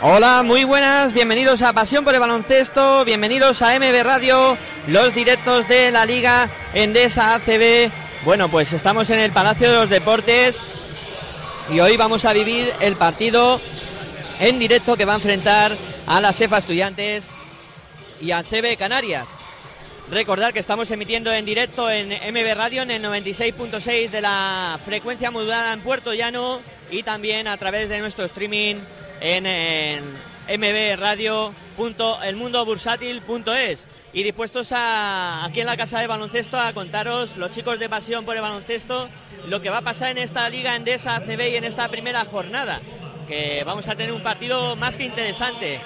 Hola, muy buenas, bienvenidos a Pasión por el Baloncesto, bienvenidos a MB Radio, los directos de la Liga Endesa ACB. Bueno, pues estamos en el Palacio de los Deportes y hoy vamos a vivir el partido en directo que va a enfrentar a la CEFA Estudiantes y a CB Canarias. Recordad que estamos emitiendo en directo en MB Radio en el 96.6 de la frecuencia modulada en Puerto Llano y también a través de nuestro streaming en, en mbradio.elmundobursátil.es y dispuestos a, aquí en la casa de baloncesto a contaros los chicos de pasión por el baloncesto lo que va a pasar en esta liga endesa ACB y en esta primera jornada que vamos a tener un partido más que interesante.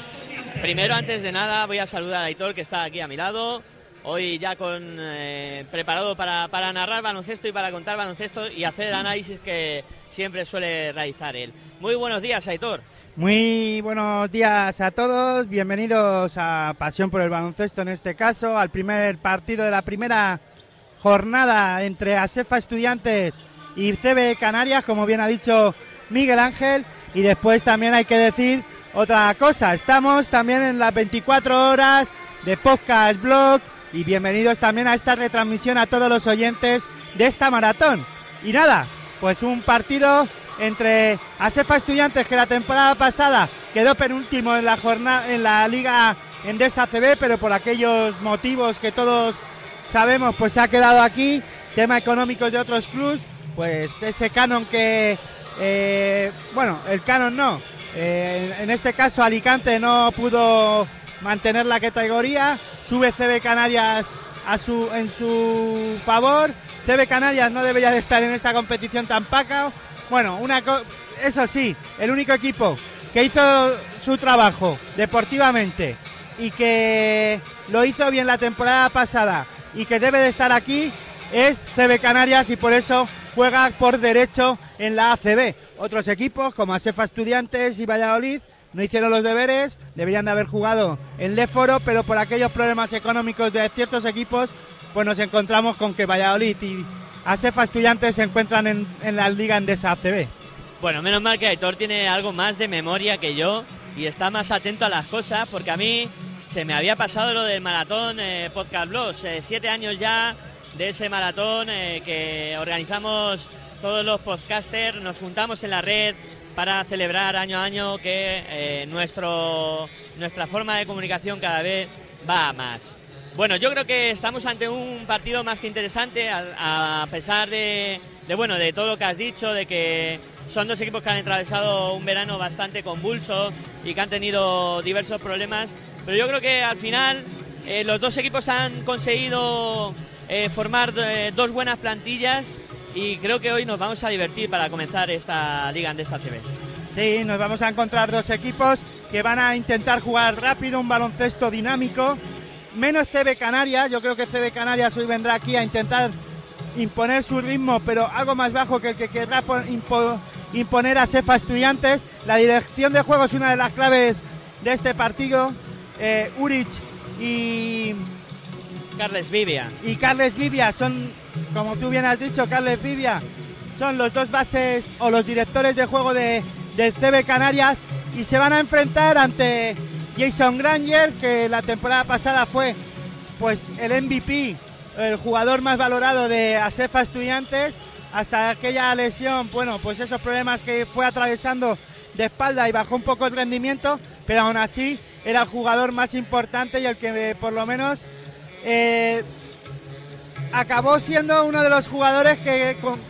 Primero antes de nada voy a saludar a Aitor que está aquí a mi lado. Hoy ya con eh, preparado para, para narrar baloncesto y para contar baloncesto y hacer el análisis que siempre suele realizar él. Muy buenos días Aitor muy buenos días a todos, bienvenidos a Pasión por el Baloncesto en este caso, al primer partido de la primera jornada entre ASEFA Estudiantes y CB Canarias, como bien ha dicho Miguel Ángel, y después también hay que decir otra cosa, estamos también en las 24 horas de Podcast Blog y bienvenidos también a esta retransmisión a todos los oyentes de esta maratón. Y nada, pues un partido entre Asefa Estudiantes que la temporada pasada quedó penúltimo en la jornada en la Liga Endesa CB, pero por aquellos motivos que todos sabemos, pues se ha quedado aquí, tema económico de otros clubes, pues ese canon que eh, bueno, el canon no. Eh, en este caso Alicante no pudo mantener la categoría, sube CB Canarias a su en su favor. CB Canarias no debería de estar en esta competición tan paca, bueno, una eso sí, el único equipo que hizo su trabajo deportivamente y que lo hizo bien la temporada pasada y que debe de estar aquí es CB Canarias y por eso juega por derecho en la ACB. Otros equipos como Asefa Estudiantes y Valladolid no hicieron los deberes, deberían de haber jugado en Leforo, pero por aquellos problemas económicos de ciertos equipos, pues nos encontramos con que Valladolid y Asefa Estudiantes se encuentran en, la Liga Endesa ACB. Bueno, menos mal que Aitor tiene algo más de memoria que yo y está más atento a las cosas, porque a mí se me había pasado lo del maratón eh, Podcast Blogs. Eh, siete años ya de ese maratón eh, que organizamos todos los podcasters, nos juntamos en la red para celebrar año a año que nuestro, nuestra forma de comunicación cada vez va más. Bueno, yo creo que estamos ante un partido más que interesante, a, a pesar de, de, bueno, de todo lo que has dicho, de que son dos equipos que han atravesado un verano bastante convulso y que han tenido diversos problemas, pero yo creo que al final eh, los dos equipos han conseguido eh, formar eh, dos buenas plantillas y creo que hoy nos vamos a divertir para comenzar esta liga de esta CB. Sí, nos vamos a encontrar dos equipos que van a intentar jugar rápido, un baloncesto dinámico, menos CB Canarias, yo creo que CB Canarias hoy vendrá aquí a intentar imponer su ritmo, pero algo más bajo que el que querrá impo imponer a Cefa Estudiantes. La dirección de juego es una de las claves de este partido. Eh, Uric y Carles Vivia. Y Carles Vivia son, como tú bien has dicho, Carles Vivia son los dos bases o los directores de juego de, del CB Canarias y se van a enfrentar ante Jason Granger, que la temporada pasada fue pues el MVP, el jugador más valorado de Asefa Estudiantes, hasta aquella lesión, bueno, pues esos problemas que fue atravesando de espalda y bajó un poco el rendimiento, pero aún así era el jugador más importante y el que eh, por lo menos eh, acabó siendo uno de los jugadores que con,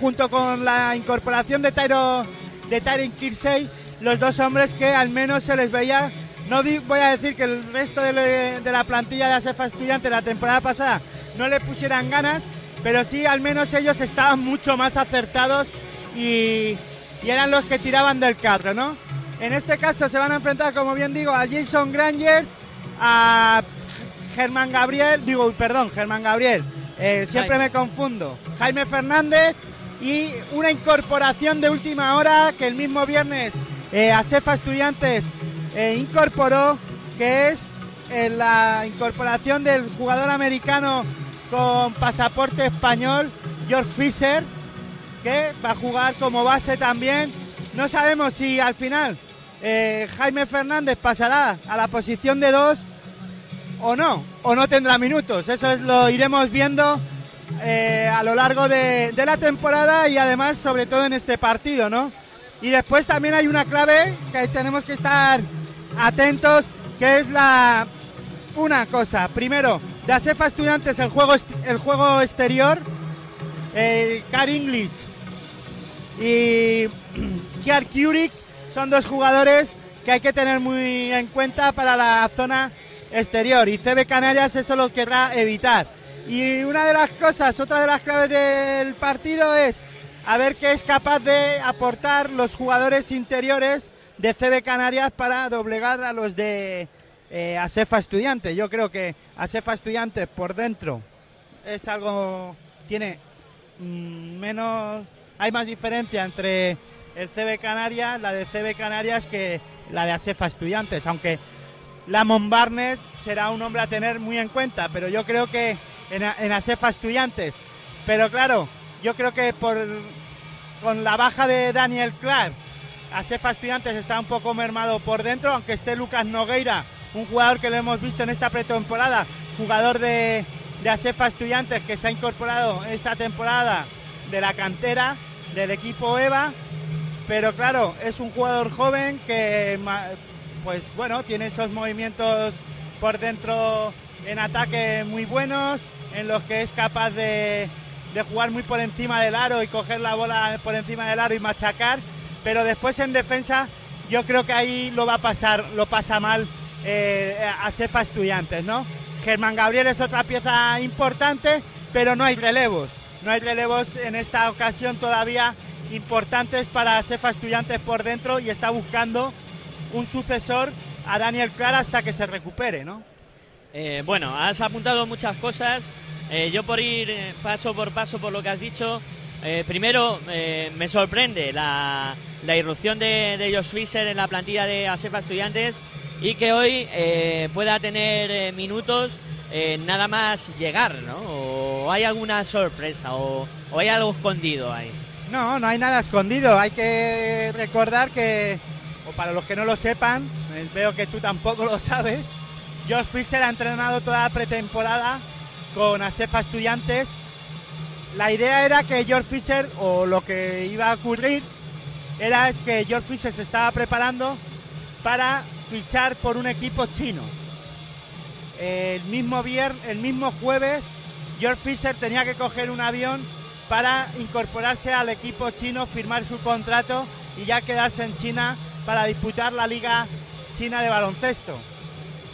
junto con la incorporación de Tyro de Tyron Kirsey los dos hombres que al menos se les veía, no voy a decir que el resto de, la plantilla de ASEFA Estudiantes la temporada pasada no le pusieran ganas, pero sí al menos ellos estaban mucho más acertados y, y eran los que tiraban del carro, ¿no? En este caso se van a enfrentar, como bien digo, a Jason Grangers, a Germán Gabriel, digo, perdón, Germán Gabriel, eh, siempre me confundo, Jaime Fernández y una incorporación de última hora que el mismo viernes eh, ASEFA Estudiantes eh, incorporó, que es eh, la incorporación del jugador americano con pasaporte español, George Fisher, que va a jugar como base también. No sabemos si al final Jaime Fernández pasará a la posición de dos o no, o no tendrá minutos. Eso lo iremos viendo eh, a lo largo de, la temporada y además sobre todo en este partido, ¿no? Y después también hay una clave que tenemos que estar atentos, que es la una cosa. Primero, de ASEFA Estudiantes el juego el juego exterior, Car English y Kiar Kurik son dos jugadores que hay que tener muy en cuenta para la zona exterior y CB Canarias eso lo querrá evitar. Y una de las cosas, otra de las claves del partido es a ver qué es capaz de aportar los jugadores interiores de CB Canarias para doblegar a los de eh, Asefa Estudiantes. Yo creo que Asefa Estudiantes por dentro es algo, tiene mm, menos, hay más diferencia entre el CB Canarias, la de CB Canarias que la de Asefa Estudiantes, aunque Lamont Barnett será un hombre a tener muy en cuenta, pero yo creo que en, en Asefa Estudiantes. Pero claro, yo creo que por con la baja de Daniel Clark, Asefa Estudiantes está un poco mermado por dentro, aunque esté Lucas Nogueira, un jugador que lo hemos visto en esta pretemporada, jugador de, de Estudiantes que se ha incorporado esta temporada de la cantera del equipo EVA. Pero claro, es un jugador joven que pues bueno, tiene esos movimientos por dentro en ataque muy buenos, en los que es capaz de, jugar muy por encima del aro y coger la bola por encima del aro y machacar, pero después en defensa yo creo que ahí lo va a pasar, lo pasa mal eh, a Sefa Estudiantes, ¿no? Germán Gabriel es otra pieza importante, pero no hay relevos, no hay relevos en esta ocasión todavía importantes para Sefa Estudiantes por dentro y está buscando un sucesor a Daniel Clara hasta que se recupere, ¿no? Eh, bueno, has apuntado muchas cosas. Eh, yo por ir paso por paso por lo que has dicho, primero me sorprende la, irrupción de, de, Josh Fisher en la plantilla de ASEFA Estudiantes y que hoy pueda tener minutos nada más llegar, ¿no? O hay alguna sorpresa o, o hay algo escondido ahí. No, no hay nada escondido. Hay que recordar que, o para los que no lo sepan, veo que tú tampoco lo sabes, Josh Fisher ha entrenado toda la pretemporada con ASEFA Estudiantes. La idea era que George Fisher, o lo que iba a ocurrir, era es que George Fisher se estaba preparando para fichar por un equipo chino. El mismo, viernes, el mismo jueves, George Fisher tenía que coger un avión para incorporarse al equipo chino, firmar su contrato y ya quedarse en China para disputar la Liga China de Baloncesto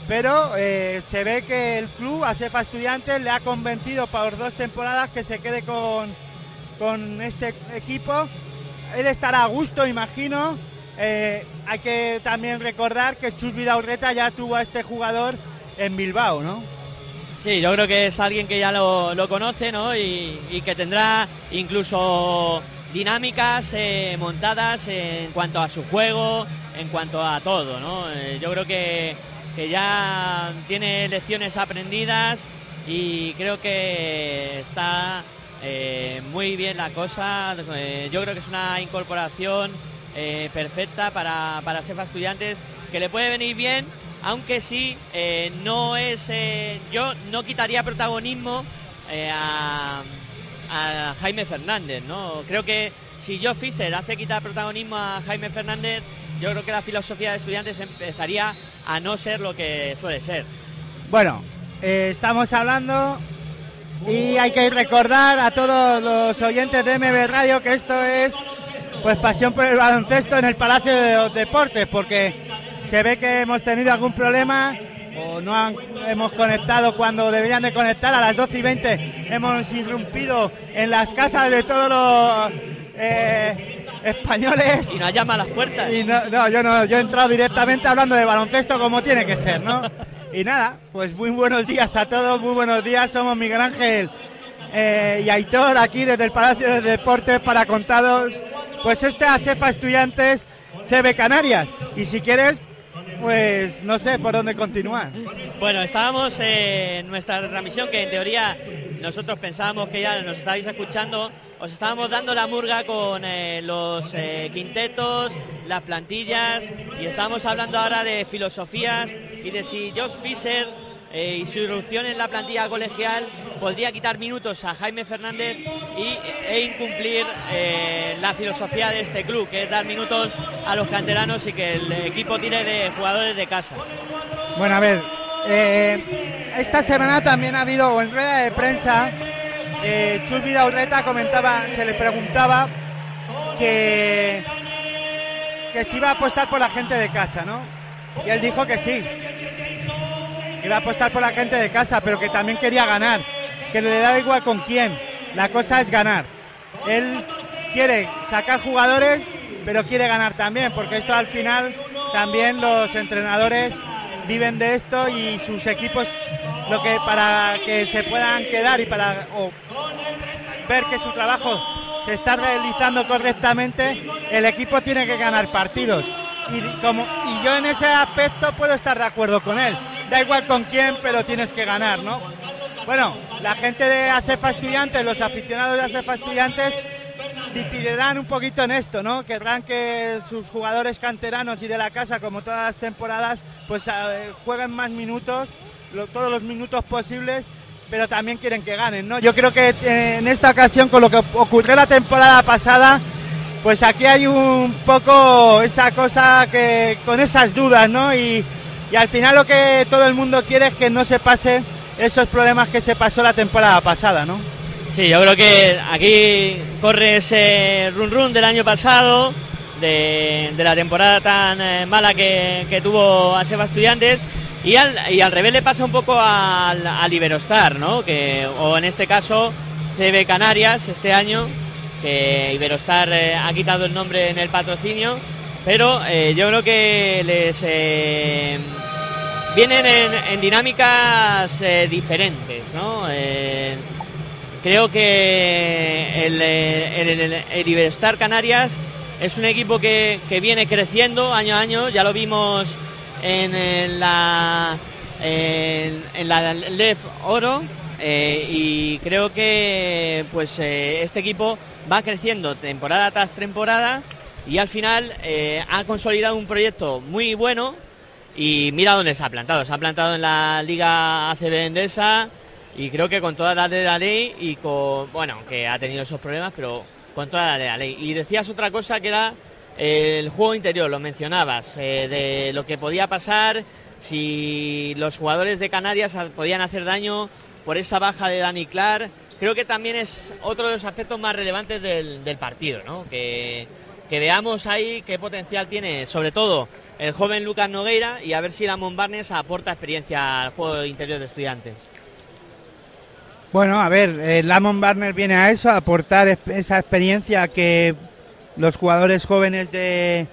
pero eh, se ve que el club, ASEFA Estudiantes, le ha convencido por dos temporadas que se quede con, con este equipo. Él estará a gusto, imagino. Eh, hay que también recordar que Chus Vidaurreta ya tuvo a este jugador en Bilbao, ¿no? Sí, yo creo que es alguien que ya lo, conoce, ¿no? Y, que tendrá incluso dinámicas eh, montadas en cuanto a su juego, en cuanto a todo, ¿no? yo creo que que ya tiene lecciones aprendidas y creo que está eh, muy bien la cosa. Eh, yo creo que es una incorporación eh, perfecta para, para Sefa Estudiantes que le puede venir bien, aunque sí no es. yo no quitaría protagonismo a, a, Jaime Fernández, ¿no? Creo que si Joe Fisher hace quitar protagonismo a Jaime Fernández, yo creo que la filosofía de estudiantes empezaría a no ser lo que suele ser. Bueno, eh, estamos hablando y hay que recordar a todos los oyentes de MB Radio que esto es pues pasión por el baloncesto en el Palacio de los Deportes, porque se ve que hemos tenido algún problema o no han- hemos conectado cuando deberían de conectar. A las 12 y 20 hemos irrumpido en las casas de todos los eh, españoles. Y nos llama a las puertas. Y no, no, yo no, yo he entrado directamente hablando de baloncesto como tiene que ser, ¿no? Y nada, pues muy buenos días a todos, muy buenos días. Somos Miguel Ángel eh, y Aitor aquí desde el Palacio de Deportes para contaros, pues este ASEFA Estudiantes CB Canarias. Y si quieres, pues no sé por dónde continuar. Bueno, estábamos en nuestra retransmisión que en teoría nosotros pensábamos que ya nos estabais escuchando. Os estábamos dando la murga con eh, los eh, quintetos, las plantillas y estamos hablando ahora de filosofías y de si Josh Fisher eh, y su irrupción en la plantilla colegial podría quitar minutos a Jaime Fernández y, e incumplir eh, la filosofía de este club, que es dar minutos a los canteranos y que el equipo tire de jugadores de casa. Bueno, a ver, eh, esta semana también ha habido en rueda de prensa, eh, Chus comentaba, se le preguntaba que, que si iba a apostar por la gente de casa, ¿no? Y él dijo que sí, iba a apostar por la gente de casa, pero que también quería ganar, que le da igual con quién, la cosa es ganar. Él quiere sacar jugadores, pero quiere ganar también, porque esto al final también los entrenadores viven de esto y sus equipos lo que para que se puedan quedar y para ver que su trabajo se está realizando correctamente, el equipo tiene que ganar partidos. Y, como, y yo en ese aspecto puedo estar de acuerdo con él. Da igual con quién, pero tienes que ganar, ¿no? Bueno, la gente de ASEFA Estudiantes, los aficionados de ASEFA Estudiantes, diferirán un poquito en esto, ¿no? Querrán que sus jugadores canteranos y de la casa, como todas las temporadas, pues eh, jueguen más minutos, todos los minutos posibles, pero también quieren que ganen, ¿no? Yo creo que eh, en esta ocasión, con lo que ocurrió la temporada pasada, pues aquí hay un poco esa cosa que con esas dudas, ¿no? Y, y al final lo que todo el mundo quiere es que no se pase esos problemas que se pasó la temporada pasada, ¿no? Sí, yo creo que aquí corre ese run run del año pasado, de, la temporada tan eh, mala que, que tuvo a Seba Estudiantes, y al, y al revés le pasa un poco al, al Iberostar, ¿no? Que, o en este caso CB Canarias este año, que Iberostar eh, ha quitado el nombre en el patrocinio, pero eh, yo creo que les eh, vienen en, dinámicas eh, diferentes, ¿no? Eh, creo que el, eh, el, el- Canarias es un equipo que, que viene creciendo año a año, ya lo vimos en, en la en, en la LEF Oro y creo que pues eh, este equipo va creciendo temporada tras temporada y al final eh, ha consolidado un proyecto muy bueno y mira dónde se ha plantado. Se ha plantado en la Liga ACB Endesa y creo que con todas las de la ley y con, bueno, que ha tenido esos problemas, pero con todas las de la ley. Y decías otra cosa que era eh, el juego interior, lo mencionabas, eh, de lo que podía pasar si los jugadores de Canarias podían hacer daño por esa baja de Dani Clark. Creo que también es otro de los aspectos más relevantes del, del partido, ¿no? Que, que veamos ahí qué potencial tiene, sobre todo el joven Lucas Nogueira, y a ver si Lamont Barnes aporta experiencia al juego interior de estudiantes. Bueno, a ver, eh, Lamont Barner viene a eso, a aportar es- esa experiencia que los jugadores jóvenes de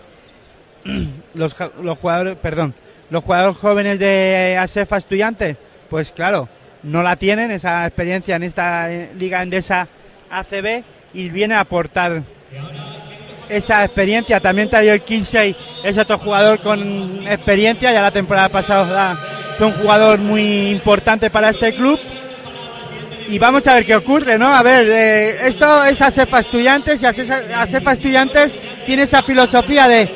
los jugadores, perdón, los jugadores jóvenes de ASEFA Estudiantes, pues claro, no la tienen esa experiencia en esta eh, liga endesa ACB y viene a aportar esa experiencia. También Taylor Kinsey es otro jugador con experiencia, ya la temporada pasada fue un jugador muy importante para este club y vamos a ver qué ocurre, ¿no? A ver, eh, esto es ASEFA Estudiantes y ASEFA Estudiantes tiene esa filosofía de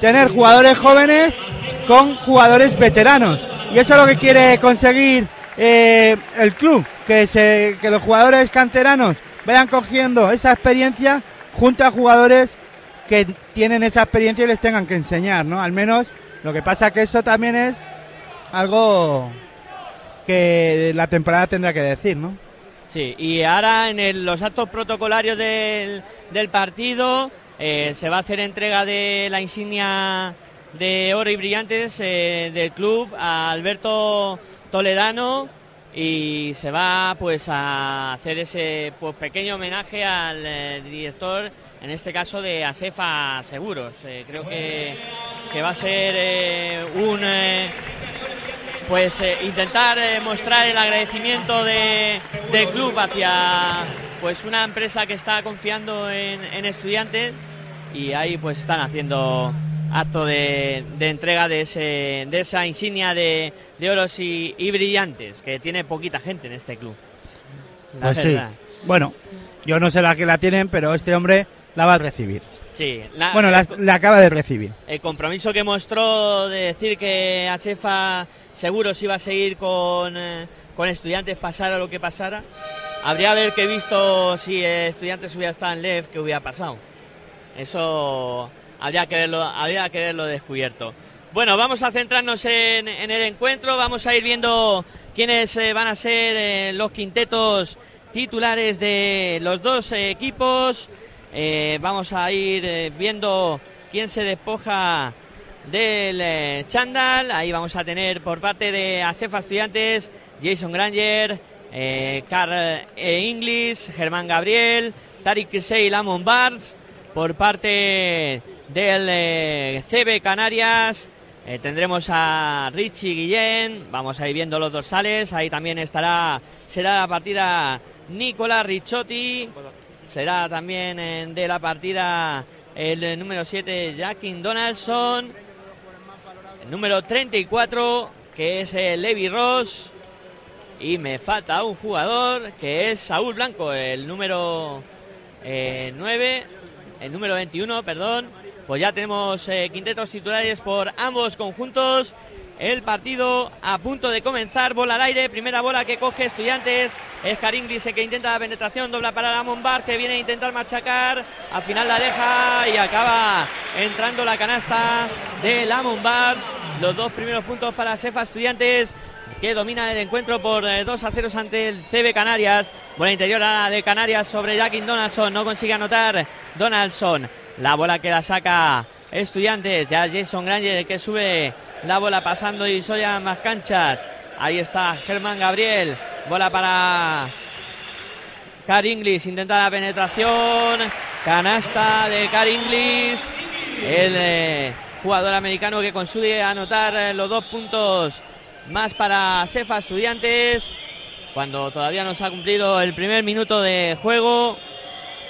tener jugadores jóvenes con jugadores veteranos y eso es lo que quiere conseguir eh, el club, que, se, que los jugadores canteranos vayan cogiendo esa experiencia junto a jugadores que tienen esa experiencia y les tengan que enseñar, ¿no? Al menos lo que pasa que eso también es algo que la temporada tendrá que decir, ¿no? Sí, y ahora en el- los actos protocolarios del, del partido eh, se va a hacer entrega de la insignia de oro y brillantes eh, del club a Alberto Toledano y se va pues a hacer ese pues, pequeño homenaje al eh, director en este caso de Asefa Seguros creo que, que, va a ser un pues intentar mostrar el agradecimiento de, del club hacia pues una empresa que está confiando en, en estudiantes y ahí pues están haciendo acto de, entrega de, ese, de esa insignia de, de oros y, brillantes que tiene poquita gente en este club. Pues sí. Bueno, yo no sé la que la tienen, pero este hombre la va a recibir. Sí, bueno, la, acaba de recibir. El compromiso que mostró de decir que Achefa Seguros iba a seguir con, eh, con estudiantes pasara lo que pasara. Habría haber que visto si estudiantes hubiera estado en LEF, que hubiera pasado. Eso habría que verlo, habría que verlo descubierto. Bueno, vamos a centrarnos en, el encuentro, vamos a ir viendo quiénes eh, van a ser eh, los quintetos titulares de los dos equipos. Eh, vamos a ir viendo quién se despoja del Chandal. Ahí vamos a tener por parte de Asefa Estudiantes Jason Granger, Carl Inglis, Germán Gabriel, Tarik Kisei, Lamont Bars por parte del eh, CB Canarias. Eh, tendremos a Richie Guillén, vamos a ir viendo los dorsales, ahí también estará, será la partida Nicola Ricciotti, será también de la partida el número 7 Jackin Donaldson, el número 34 que es el Levi Ross y me falta un jugador que es Saúl Blanco, el número 9 eh, el número 21, perdón. Pues ya tenemos eh, quintetos titulares por ambos conjuntos. El partido a punto de comenzar, bola al aire, primera bola que coge Estudiantes, es Karinglis que intenta la penetración, dobla para la Bar que viene a intentar machacar, al final la deja y acaba entrando la canasta de la Bars, los dos primeros puntos para Sefa Estudiantes, que domina el encuentro por 2 eh, a 0 ante el CB Canarias. Buena interior de Canarias sobre Jackin Donaldson. No consigue anotar Donaldson. La bola que la saca Estudiantes. Ya Jason Granger que sube la bola pasando y Soya más canchas. Ahí está Germán Gabriel. Bola para Car Inglis. Intenta la penetración. Canasta de Car Inglis. El eh, jugador americano que consigue anotar eh, los dos puntos más para Sefa Estudiantes. Cuando todavía no se ha cumplido el primer minuto de juego.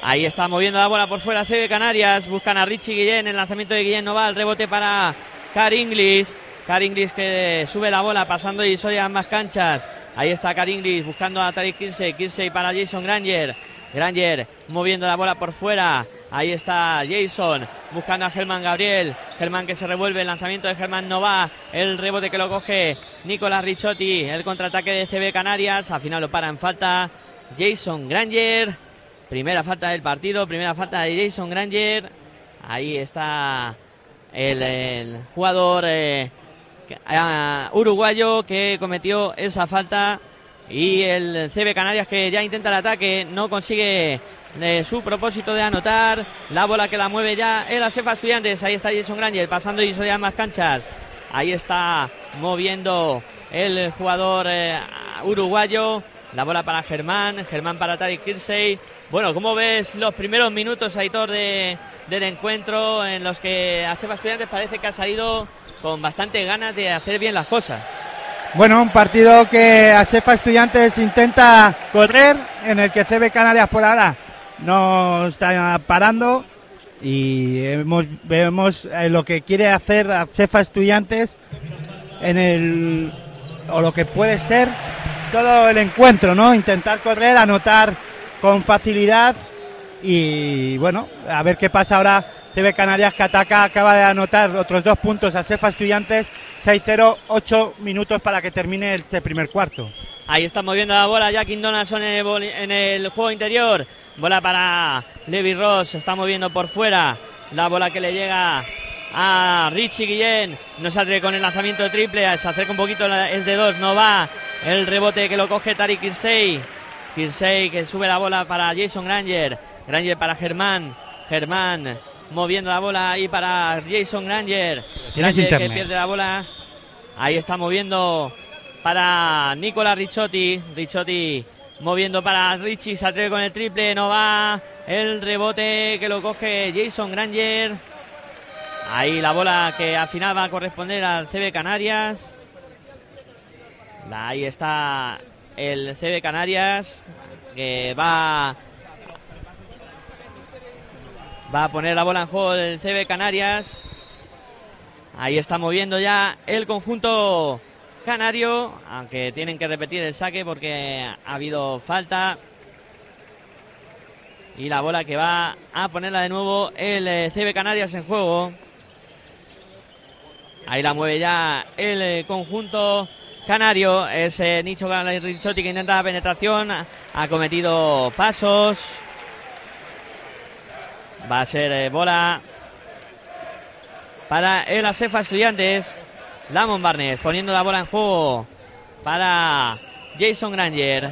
Ahí está moviendo la bola por fuera CB Canarias. Buscan a Richie Guillén. El lanzamiento de Guillén no va. El rebote para Car Inglis. Car Inglis que sube la bola pasando y soy a más canchas. Ahí está Car Inglis buscando a Tariq Kirsey. Kirsey para Jason Granger. Granger moviendo la bola por fuera. Ahí está Jason buscando a Germán Gabriel. Germán que se revuelve. El lanzamiento de Germán no va. El rebote que lo coge Nicolás Ricciotti. El contraataque de CB Canarias. Al final lo para en falta Jason Granger. Primera falta del partido. Primera falta de Jason Granger. Ahí está el, jugador eh, uruguayo que cometió esa falta. Y el CB Canarias que ya intenta el ataque. No consigue de su propósito de anotar. La bola que la mueve ya el Asefa Estudiantes. Ahí está Jason Granger pasando y ya más canchas. Ahí está moviendo el jugador eh, uruguayo. La bola para Germán. Germán para Tariq Kirsey. Bueno, ¿cómo ves los primeros minutos, Aitor, de, del encuentro en los que Asefa Estudiantes parece que ha salido con bastante ganas de hacer bien las cosas? Bueno, un partido que Asefa Estudiantes intenta correr, en el que CB Canarias por ahora no está parando y vemos eh, lo que quiere hacer a Estudiantes en el o lo que puede ser todo el encuentro, ¿no? Intentar correr, anotar con facilidad y bueno, a ver qué pasa ahora. CB Canarias que ataca, acaba de anotar otros dos puntos a Cefa Estudiantes, 6-0, 8 minutos para que termine este primer cuarto. Ahí está moviendo la bola Jack Donaldson en el juego interior. Bola para Levi Ross. Está moviendo por fuera. La bola que le llega a Richie Guillén. No atreve con el lanzamiento triple. Se acerca un poquito. Es de dos. No va. El rebote que lo coge Tariq Kirsey. Kirsey que sube la bola para Jason Granger. Granger para Germán. Germán moviendo la bola ahí para Jason Granger. Granger que pierde la bola. Ahí está moviendo para Nicola Ricciotti. Ricciotti moviendo para Richie. Se atreve con el triple. No va. El rebote que lo coge Jason Granger. Ahí la bola que al final va a corresponder al CB Canarias. Ahí está el CB Canarias que va va a poner la bola en juego del CB Canarias. Ahí está moviendo ya el conjunto canario, aunque tienen que repetir el saque porque ha habido falta. Y la bola que va a ponerla de nuevo el eh, CB Canarias en juego. Ahí la mueve ya el eh, conjunto canario. Es eh, Nicho Ricciotti que intenta la penetración. Ha cometido pasos. Va a ser eh, bola para el Asefa Estudiantes. Lamont Barnes poniendo la bola en juego para Jason Granger.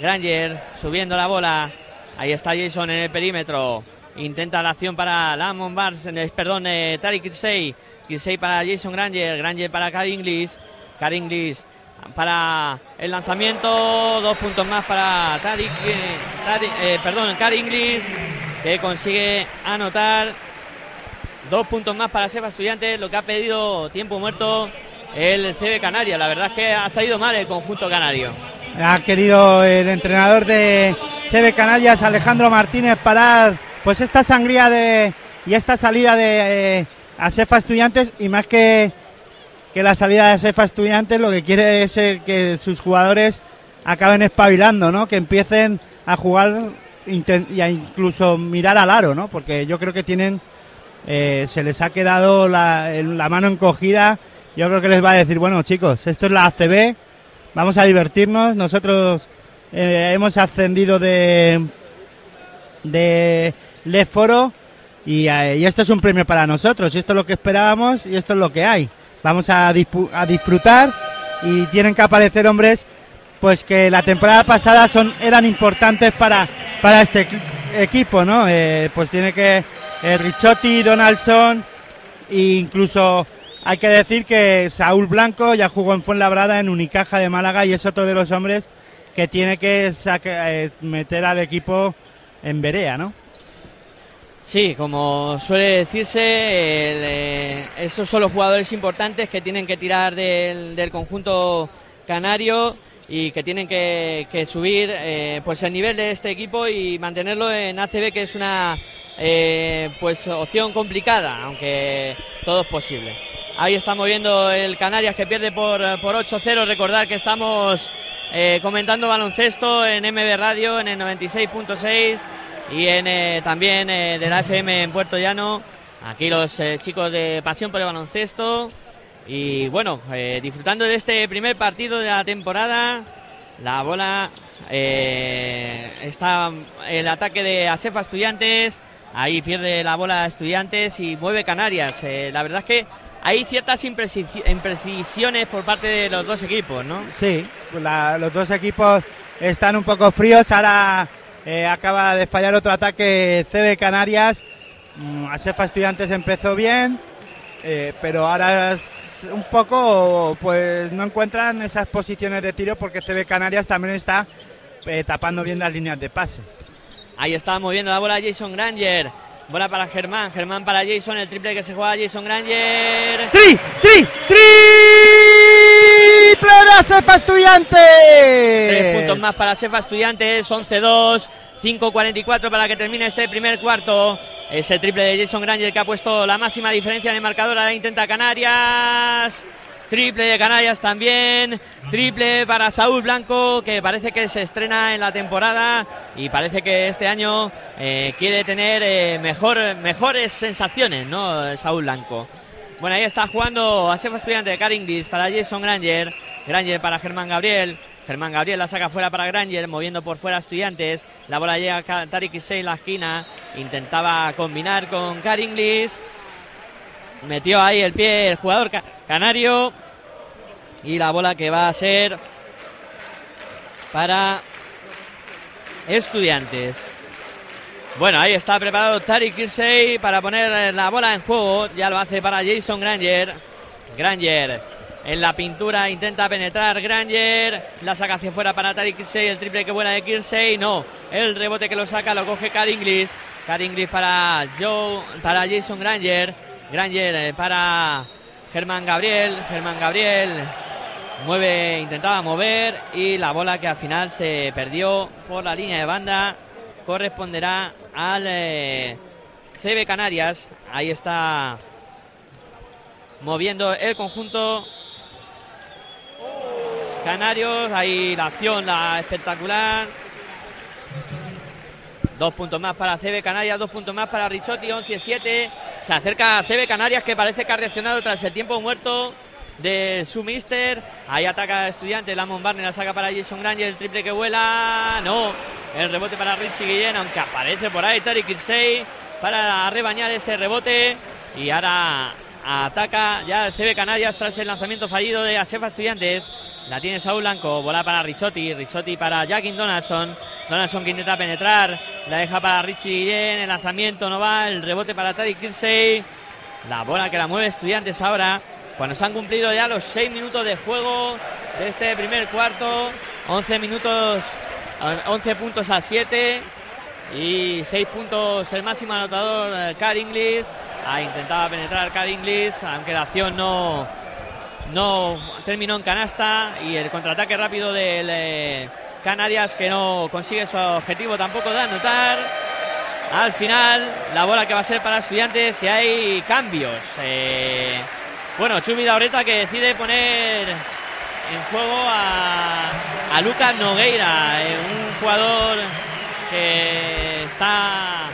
Granger subiendo la bola. Ahí está Jason en el perímetro. Intenta la acción para Lamont Barnes. Perdón, eh, Tariq Kirsey. Kirsey para Jason Granger. Granger para Car Inglis. Car Inglis para el lanzamiento. Dos puntos más para Tariq. eh, Car Inglis. Que consigue anotar. Dos puntos más para Sefa Estudiantes, lo que ha pedido tiempo muerto el CB Canarias. La verdad es que ha salido mal el conjunto canario. Ha querido el entrenador de CB Canarias, Alejandro Martínez, parar pues esta sangría de y esta salida de eh, Estudiantes y más que, que la salida de Asefa Estudiantes lo que quiere es eh, que sus jugadores acaben espabilando, ¿no? Que empiecen a jugar y a incluso mirar al aro, ¿no? Porque yo creo que tienen eh, se les ha quedado la mano encogida. Yo creo que les va a decir, bueno chicos, esto es la ACB, vamos a divertirnos. Nosotros eh, hemos ascendido de de Leforo y, eh, y esto es un premio para nosotros. Y esto es lo que esperábamos y esto es lo que hay. Vamos a, disfrutar y tienen que aparecer hombres pues que la temporada pasada son eran importantes para para este equi- equipo, ¿no? Eh, pues tiene que eh, Ricciotti, Donaldson e incluso hay que decir que Saúl Blanco ya jugó en Fuenlabrada en Unicaja de Málaga y es otro de los hombres que tiene que saca- eh, meter al equipo en Berea, ¿no? Sí, como suele decirse, el, eh, esos son los jugadores importantes que tienen que tirar del, conjunto canario y que tienen que, subir eh, pues el nivel de este equipo y mantenerlo en ACB que es una eh, pues opción complicada aunque todo es posible. Ahí está moviendo el Canarias que pierde por, por 8-0 recordar que estamos comentando baloncesto en MB Radio en el 96.6 y en eh, también eh, de la FM en Puerto Llano aquí los eh, chicos de Pasión por el Baloncesto y bueno, eh, disfrutando de este primer partido de la temporada, la bola eh, está el ataque de Asefa Estudiantes, ahí pierde la bola Estudiantes y mueve Canarias. Eh, la verdad es que hay ciertas impreci- imprecisiones por parte de los dos equipos, ¿no? Sí, la- los dos equipos están un poco fríos. Ahora eh, acaba de fallar otro ataque CB Canarias. Mm, Asefa Estudiantes empezó bien, eh, pero ahora es un poco, pues no encuentran esas posiciones de tiro porque CB Canarias también está eh, tapando bien las líneas de pase. Ahí está moviendo la bola Jason Granger. Bola para Germán, Germán para Jason, el triple que se juega Jason Granger. ¡Tri! ¡Tri! ¡Triple de Asefa Estudiantes! Tres puntos más para Sefa Estudiantes, 11-2, 5-44 para que termine este primer cuarto. Ese triple de Jason Granger que ha puesto la máxima diferencia en el marcador, ahora intenta Canarias. Triple de Canarias también. Triple para Saúl Blanco, que parece que se estrena en la temporada y parece que este año eh, quiere tener eh, mejor, mejores sensaciones, ¿no? Saúl Blanco. Bueno, ahí está jugando a Sefa Estudiante de Caringlis para Jason Granger. Granger para Germán Gabriel. Germán Gabriel la saca fuera para Granger, moviendo por fuera a Estudiantes. La bola llega a Tarik Issei en la esquina. Intentaba combinar con Caringlis. Metió ahí el pie el jugador ca- canario. Y la bola que va a ser para Estudiantes. Bueno, ahí está preparado Tariq Kirsey para poner la bola en juego. Ya lo hace para Jason Granger. Granger en la pintura intenta penetrar Granger. La saca hacia afuera para Tariq Kirsey. El triple que vuela de Kirsey. No. El rebote que lo saca lo coge Car Inglis. Para Joe, para Jason Granger. Granger eh, para Germán Gabriel. Germán Gabriel mueve, intentaba mover y la bola que al final se perdió por la línea de banda corresponderá al eh, CB Canarias. Ahí está moviendo el conjunto Canarios. Ahí la acción, la espectacular. Dos puntos más para CB Canarias, dos puntos más para Richotti, 11-7. Se acerca a CB Canarias que parece que ha reaccionado tras el tiempo muerto de su mister. Ahí ataca Estudiante, Lamont Barney la saca para Jason Granger, el triple que vuela. No, el rebote para Richie Guillén, aunque aparece por ahí Tariq Kirsey para rebañar ese rebote. Y ahora ataca ya CB Canarias tras el lanzamiento fallido de Asefa Estudiantes. La tiene Saúl Blanco, bola para Richotti, Richotti para Jackin Donaldson. Donaldson que intenta penetrar, la deja para Richie Guillén, el lanzamiento no va, el rebote para Tariq Kirsey. La bola que la mueve Estudiantes ahora, cuando se han cumplido ya los 6 minutos de juego de este primer cuarto. 11 minutos, 11 puntos a 7 y 6 puntos el máximo anotador Car Inglis. Ha intentado penetrar Car Inglis, aunque la acción no, no terminó en canasta y el contraataque rápido del eh, Canarias que no consigue su objetivo tampoco de anotar. Al final, la bola que va a ser para estudiantes y hay cambios. Eh, bueno, Chumi Daureta que decide poner en juego a, Lucas Nogueira, eh, un jugador que está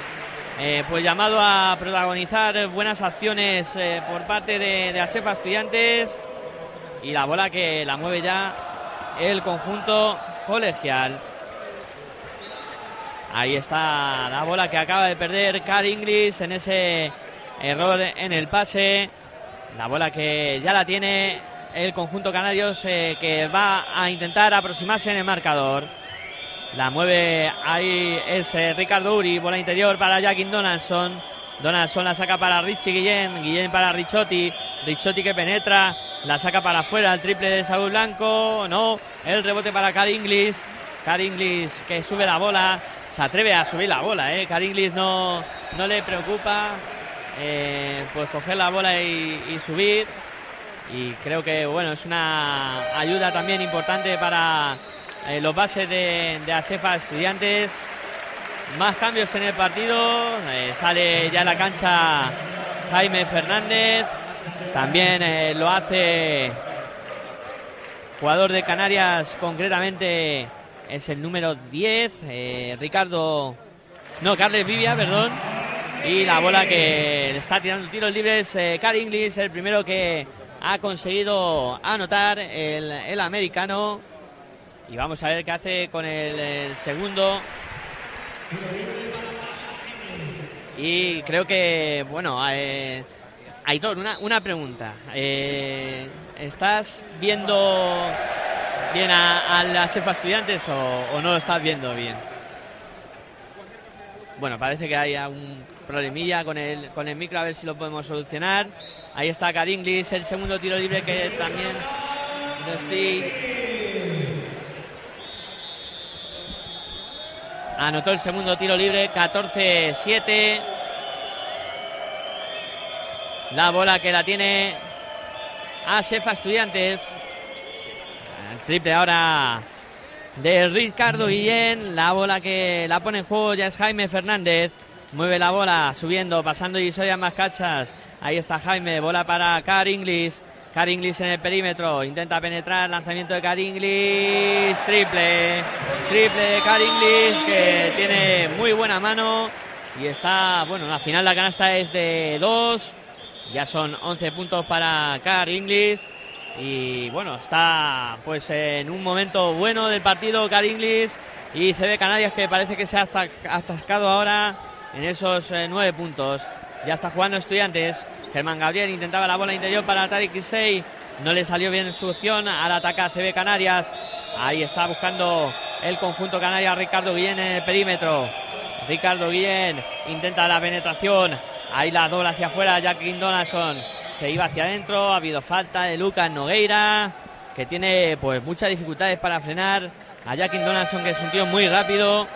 pues llamado a protagonizar buenas acciones por parte de, de Asefa Estudiantes y la bola que la mueve ya el conjunto colegial. Ahí está la bola que acaba de perder Car Inglis en ese error en el pase. La bola que ya la tiene el conjunto Canarios que va a intentar aproximarse en el marcador. La mueve ahí es Ricardo Uri, bola interior para Jackin Donaldson. Donaldson la saca para Richie Guillén, Guillén para Richotti, Richotti que penetra, la saca para afuera, el triple de Saúl Blanco, no, el rebote para Car Inglis, Car Inglis que sube la bola, se atreve a subir la bola, eh. Car Inglis no, no le preocupa, eh, pues coger la bola y, subir. Y creo que bueno es una ayuda también importante para eh, los bases de, de, Asefa Estudiantes. Más cambios en el partido. Eh, sale ya a la cancha Jaime Fernández. También lo hace jugador de Canarias, concretamente es el número 10, Ricardo. No, Carles Vivia, perdón. Y la bola que está tirando tiros libres, eh, Car Inglis, el primero que ha conseguido anotar el, americano. Y vamos a ver qué hace con el, segundo. Y creo que, bueno, eh, Aitor, una, una pregunta. Eh, ¿Estás viendo bien a, las EFA estudiantes o, no lo estás viendo bien? Bueno, parece que hay un problemilla con el, con el micro, a ver si lo podemos solucionar. Ahí está Inglis, el segundo tiro libre que también. Anotó el segundo tiro libre, 14-7. La bola que la tiene a Sefa Estudiantes. El triple ahora de Ricardo Guillén. La bola que la pone en juego ya es Jaime Fernández. Mueve la bola, subiendo, pasando y soy más cachas. Ahí está Jaime, bola para Car Inglis. Car Inglis en el perímetro, intenta penetrar, lanzamiento de Car Inglis, triple, triple de Car Inglis que tiene muy buena mano y está, bueno, la final la canasta es de 2, ya son 11 puntos para Car Inglis y bueno, está pues en un momento bueno del partido Car Inglis y CB Canarias que parece que se ha atascado ahora en esos eh, nueve puntos. Ya está jugando Estudiantes. Germán Gabriel intentaba la bola interior para Tariq Kisei. No le salió bien su opción. Ahora ataca CB Canarias. Ahí está buscando el conjunto Canarias Ricardo Guillén en el perímetro. Ricardo Guillén intenta la penetración. Ahí la dobla hacia afuera. Jacqueline Donaldson se iba hacia adentro. Ha habido falta de Lucas Nogueira, que tiene pues muchas dificultades para frenar a Jacqueline Donaldson, que es un tío muy rápido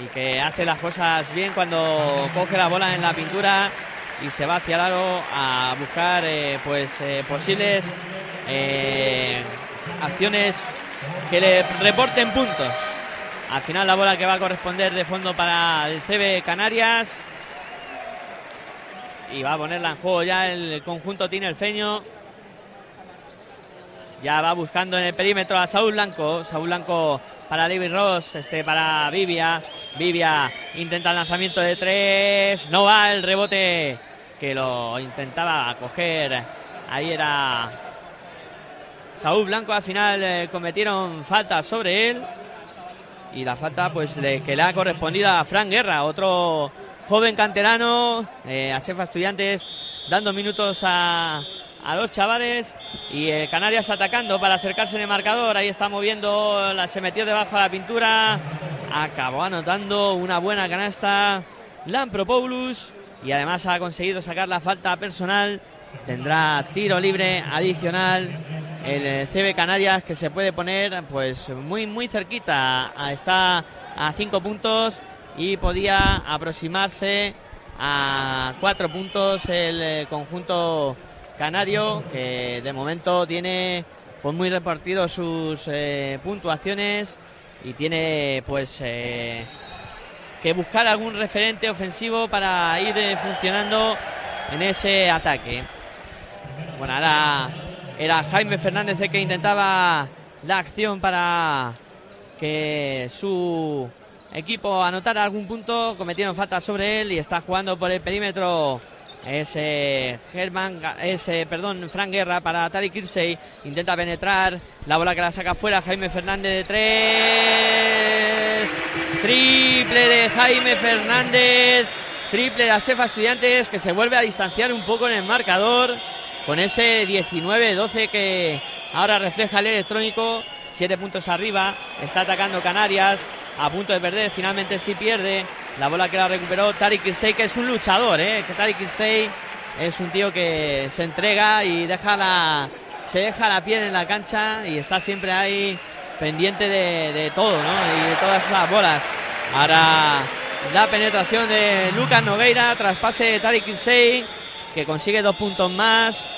y que hace las cosas bien cuando coge la bola en la pintura y se va hacia el a buscar eh, pues eh, posibles eh, acciones que le reporten puntos. Al final la bola que va a corresponder de fondo para el CB Canarias. Y va a ponerla en juego ya el conjunto tinerfeño. Ya va buscando en el perímetro a Saúl Blanco. Saúl Blanco para Levi Ross, este para Vivia. Vivia intenta el lanzamiento de tres. No va el rebote que lo intentaba coger. Ahí era Saúl Blanco. Al final eh, cometieron falta sobre él. Y la falta pues de, que le ha correspondido a Fran Guerra, otro joven canterano, eh, a Chefa Estudiantes, dando minutos a, a los chavales y eh, Canarias atacando para acercarse en el marcador. Ahí está moviendo, se metió debajo de la pintura. Acabó anotando una buena canasta Lampropoulos y además ha conseguido sacar la falta personal. Tendrá tiro libre adicional el eh, CB Canarias que se puede poner pues muy muy cerquita. Está a cinco puntos y podía aproximarse a cuatro puntos el eh, conjunto canario que de momento tiene pues muy repartido sus eh, puntuaciones y tiene pues eh, que buscar algún referente ofensivo para ir funcionando en ese ataque. Bueno, ahora era Jaime Fernández el que intentaba la acción para que su equipo anotara algún punto. Cometieron falta sobre él y está jugando por el perímetro ese Germán, ese, perdón, Frank Guerra para Tari Kirsey. Intenta penetrar. La bola que la saca fuera. Jaime Fernández de tres. Triple de Jaime Fernández. Triple de Asefa Estudiantes que se vuelve a distanciar un poco en el marcador. Con ese 19-12 que ahora refleja el electrónico. Siete puntos arriba. Está atacando Canarias. A punto de perder. Finalmente sí pierde. La bola que la recuperó Tariq Kirsey, que es un luchador, ¿eh? Que Tariq Kirsey es un tío que se entrega y deja la, se deja la piel en la cancha y está siempre ahí pendiente de, todo, ¿no? Y de todas esas bolas. Ahora la penetración de Lucas Nogueira, traspase de Tariq Kirsey, que consigue dos puntos más.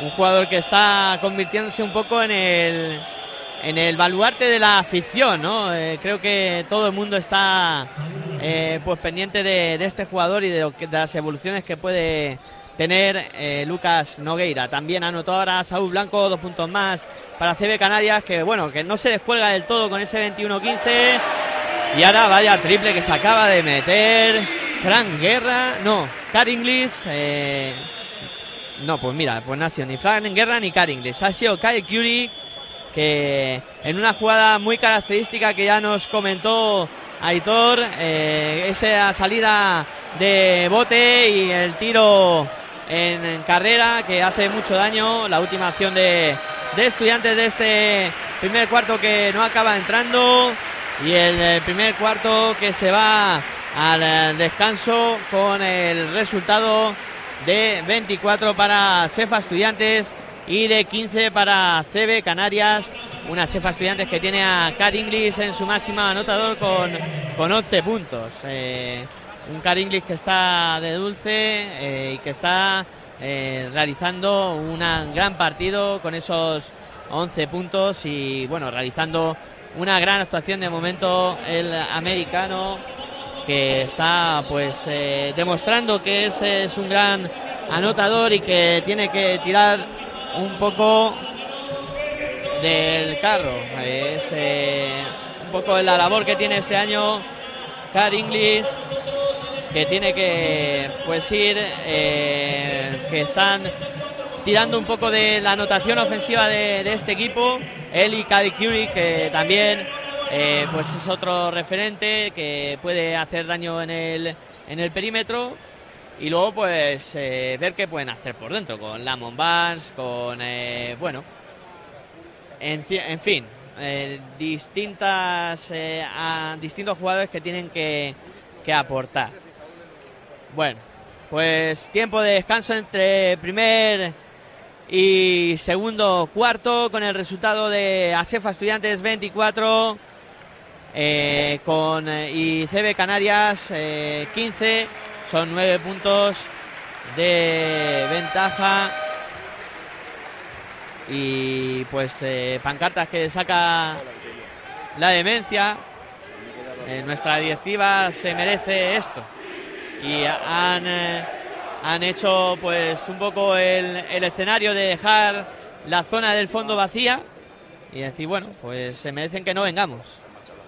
Un jugador que está convirtiéndose un poco en el en el baluarte de la afición, ¿no? Eh, creo que todo el mundo está eh, pues pendiente de, este jugador y de, de, las evoluciones que puede tener eh, Lucas Nogueira. También anotó ahora Saúl Blanco dos puntos más para CB Canarias, que bueno, que no se descuelga del todo con ese 21-15. Y ahora vaya triple que se acaba de meter Frank Guerra, no, Car Inglis. no, pues mira, pues no ha sido ni Frank Guerra ni Car Inglis, ha sido Kyle Curie que en una jugada muy característica que ya nos comentó Aitor, eh, esa salida de bote y el tiro en, carrera que hace mucho daño, la última acción de, de estudiantes de este primer cuarto que no acaba entrando y el primer cuarto que se va al descanso con el resultado de 24 para Cefa Estudiantes y de 15 para CB Canarias. Una chefa estudiantes que tiene a Car Inglis en su máxima anotador con, con 11 puntos. Eh, un Car Inglis que está de dulce eh, y que está eh, realizando un gran partido con esos 11 puntos y bueno, realizando una gran actuación de momento el americano que está pues demostrando que es un gran anotador y que tiene que tirar un poco del carro. Es eh, un poco la labor que tiene este año Car Inglis, que tiene que pues ir, eh, que están tirando un poco de la anotación ofensiva de, este equipo. Él y Cady Curie, que también eh, pues es otro referente que puede hacer daño en el, en el perímetro y luego pues eh, ver qué pueden hacer por dentro con Lamont Barnes, con eh, bueno, en, en fin, eh, distintas a distintos jugadores que tienen que que aportar. Bueno, pues tiempo de descanso entre primer y segundo cuarto con el resultado de Asefa Estudiantes 24 eh, con eh, y CB Canarias 15 eh, son 9 puntos de ventaja. Y pues pancartas que saca la demencia. Nuestra directiva se merece esto. Y han han hecho pues un poco el, escenario de dejar la zona del fondo vacía y decir, bueno, pues se merecen que no vengamos.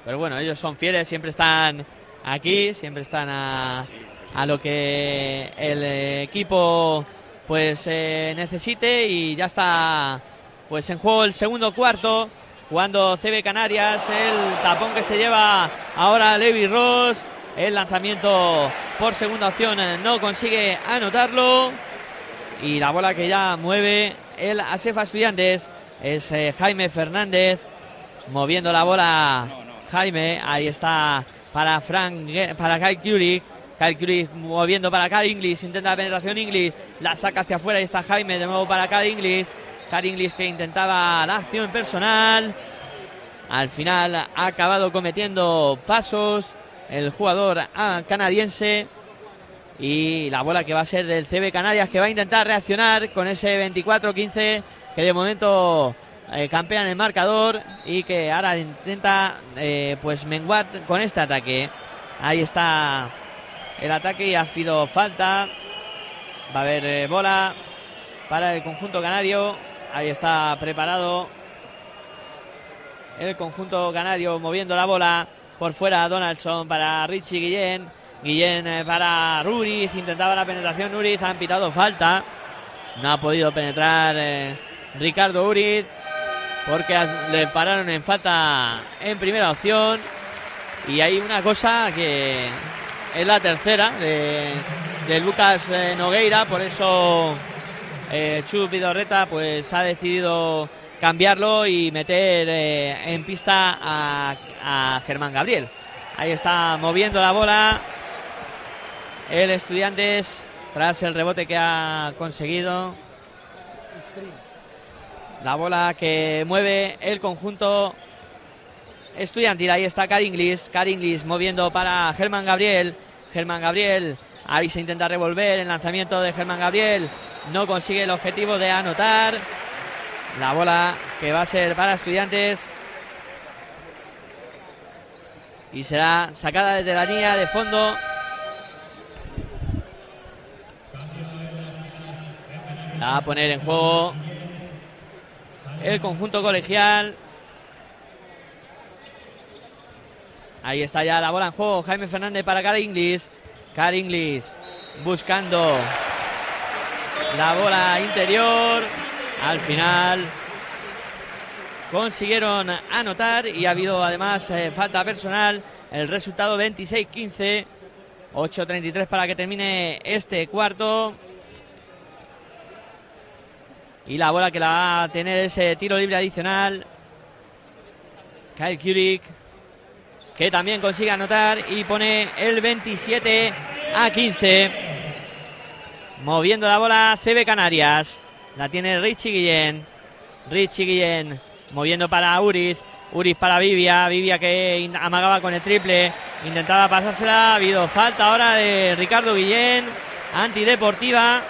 Pero bueno, ellos son fieles, siempre están aquí, siempre están a, a lo que el equipo pues eh, necesite y ya está pues en juego el segundo cuarto jugando CB Canarias el tapón que se lleva ahora Levi Ross el lanzamiento por segunda opción eh, no consigue anotarlo. Y la bola que ya mueve el Asefa Estudiantes es eh, Jaime Fernández. Moviendo la bola Jaime. Ahí está para Frank, para Kyle Curie. Kyle Curie moviendo para Kyle Inglis. Intenta la penetración Inglis. La saca hacia afuera. Ahí está Jaime de nuevo para Kyle Inglis. Kyle Inglis que intentaba la acción personal. Al final ha acabado cometiendo pasos el jugador canadiense. Y la bola que va a ser del CB Canarias que va a intentar reaccionar con ese 24-15 que de momento eh, campea en el marcador y que ahora intenta eh, pues menguar con este ataque. Ahí está el ataque y ha sido falta. Va a haber eh, bola para el conjunto canario. Ahí está preparado el conjunto canario moviendo la bola. Por fuera Donaldson para Richie Guillén. Guillén eh, para Ruriz. Intentaba la penetración Ruriz. Han pitado falta. No ha podido penetrar eh, Ricardo Uriz. Porque le pararon en falta en primera opción. Y hay una cosa que es la tercera de, Lucas eh, Nogueira. Por eso eh, Vidorreta pues ha decidido cambiarlo y meter eh, en pista a, Germán Gabriel. Ahí está moviendo la bola el Estudiantes tras el rebote que ha conseguido. La bola que mueve el conjunto estudiantil. Ahí está Caringlis. Caringlis moviendo para Germán Gabriel. Germán Gabriel. Ahí se intenta revolver el lanzamiento de Germán Gabriel. No consigue el objetivo de anotar. La bola que va a ser para estudiantes. Y será sacada desde la línea de fondo. La va a poner en juego el conjunto colegial. Ahí está ya la bola en juego. Jaime Fernández para Car Inglis. Car Inglis buscando la bola interior. Al final consiguieron anotar y ha habido además eh, falta personal. El resultado 26-15. 8-33 para que termine este cuarto. Y la bola que la va a tener ese tiro libre adicional. Kyle Kurik. Que también consigue anotar y pone el 27 a 15. Moviendo la bola CB Canarias. La tiene Richie Guillén. Richie Guillén moviendo para Uriz. Uriz para Vivia. Vivia que amagaba con el triple. Intentaba pasársela. Ha habido falta ahora de Ricardo Guillén. Antideportiva.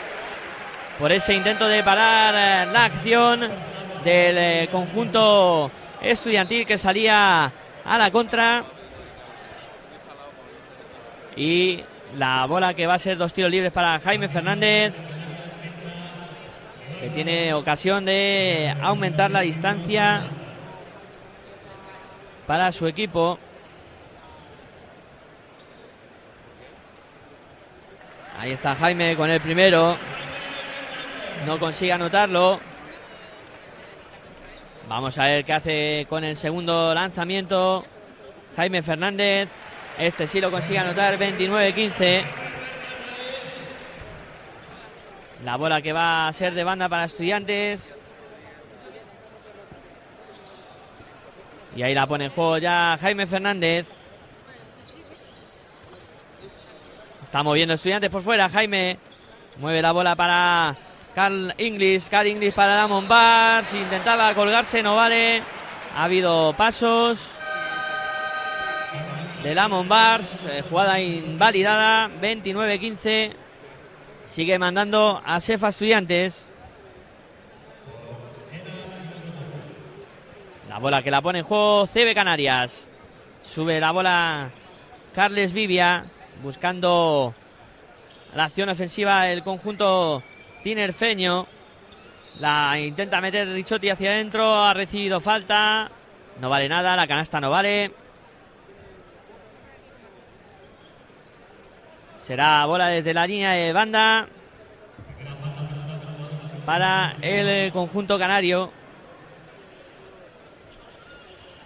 Por ese intento de parar eh, la acción del eh, conjunto estudiantil que salía a la contra. Y la bola que va a ser dos tiros libres para Jaime Fernández que tiene ocasión de aumentar la distancia para su equipo. Ahí está Jaime con el primero. No consigue anotarlo. Vamos a ver qué hace con el segundo lanzamiento. Jaime Fernández. Este sí lo consigue anotar. 29-15. La bola que va a ser de banda para estudiantes. Y ahí la pone en juego ya Jaime Fernández. Está moviendo estudiantes por fuera. Jaime mueve la bola para Carl Inglis. Carl Inglis para Damon Bars. Intentaba colgarse, no vale. Ha habido pasos de Lamon Bars. Eh, jugada invalidada. 29-15. Sigue mandando a Cefa Estudiantes. La bola que la pone en juego CB Canarias. Sube la bola Carles Vivia buscando la acción ofensiva del conjunto tinerfeño. La intenta meter Richotti hacia adentro, ha recibido falta. No vale nada, la canasta no vale. Será bola desde la línea de banda para el conjunto canario.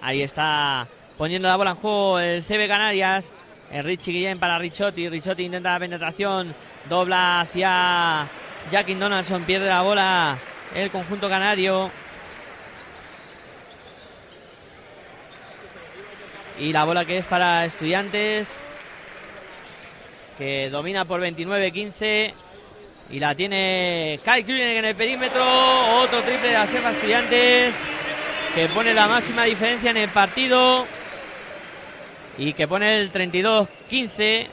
Ahí está poniendo la bola en juego el CB Canarias. El Richie Guillén para Richotti. Richotti intenta la penetración. Dobla hacia Jackie Donaldson. Pierde la bola el conjunto canario. Y la bola que es para estudiantes. Que domina por 29-15. Y la tiene Kai en el perímetro. Otro triple de la Sefa Estudiantes. Que pone la máxima diferencia en el partido y que pone el 32-15.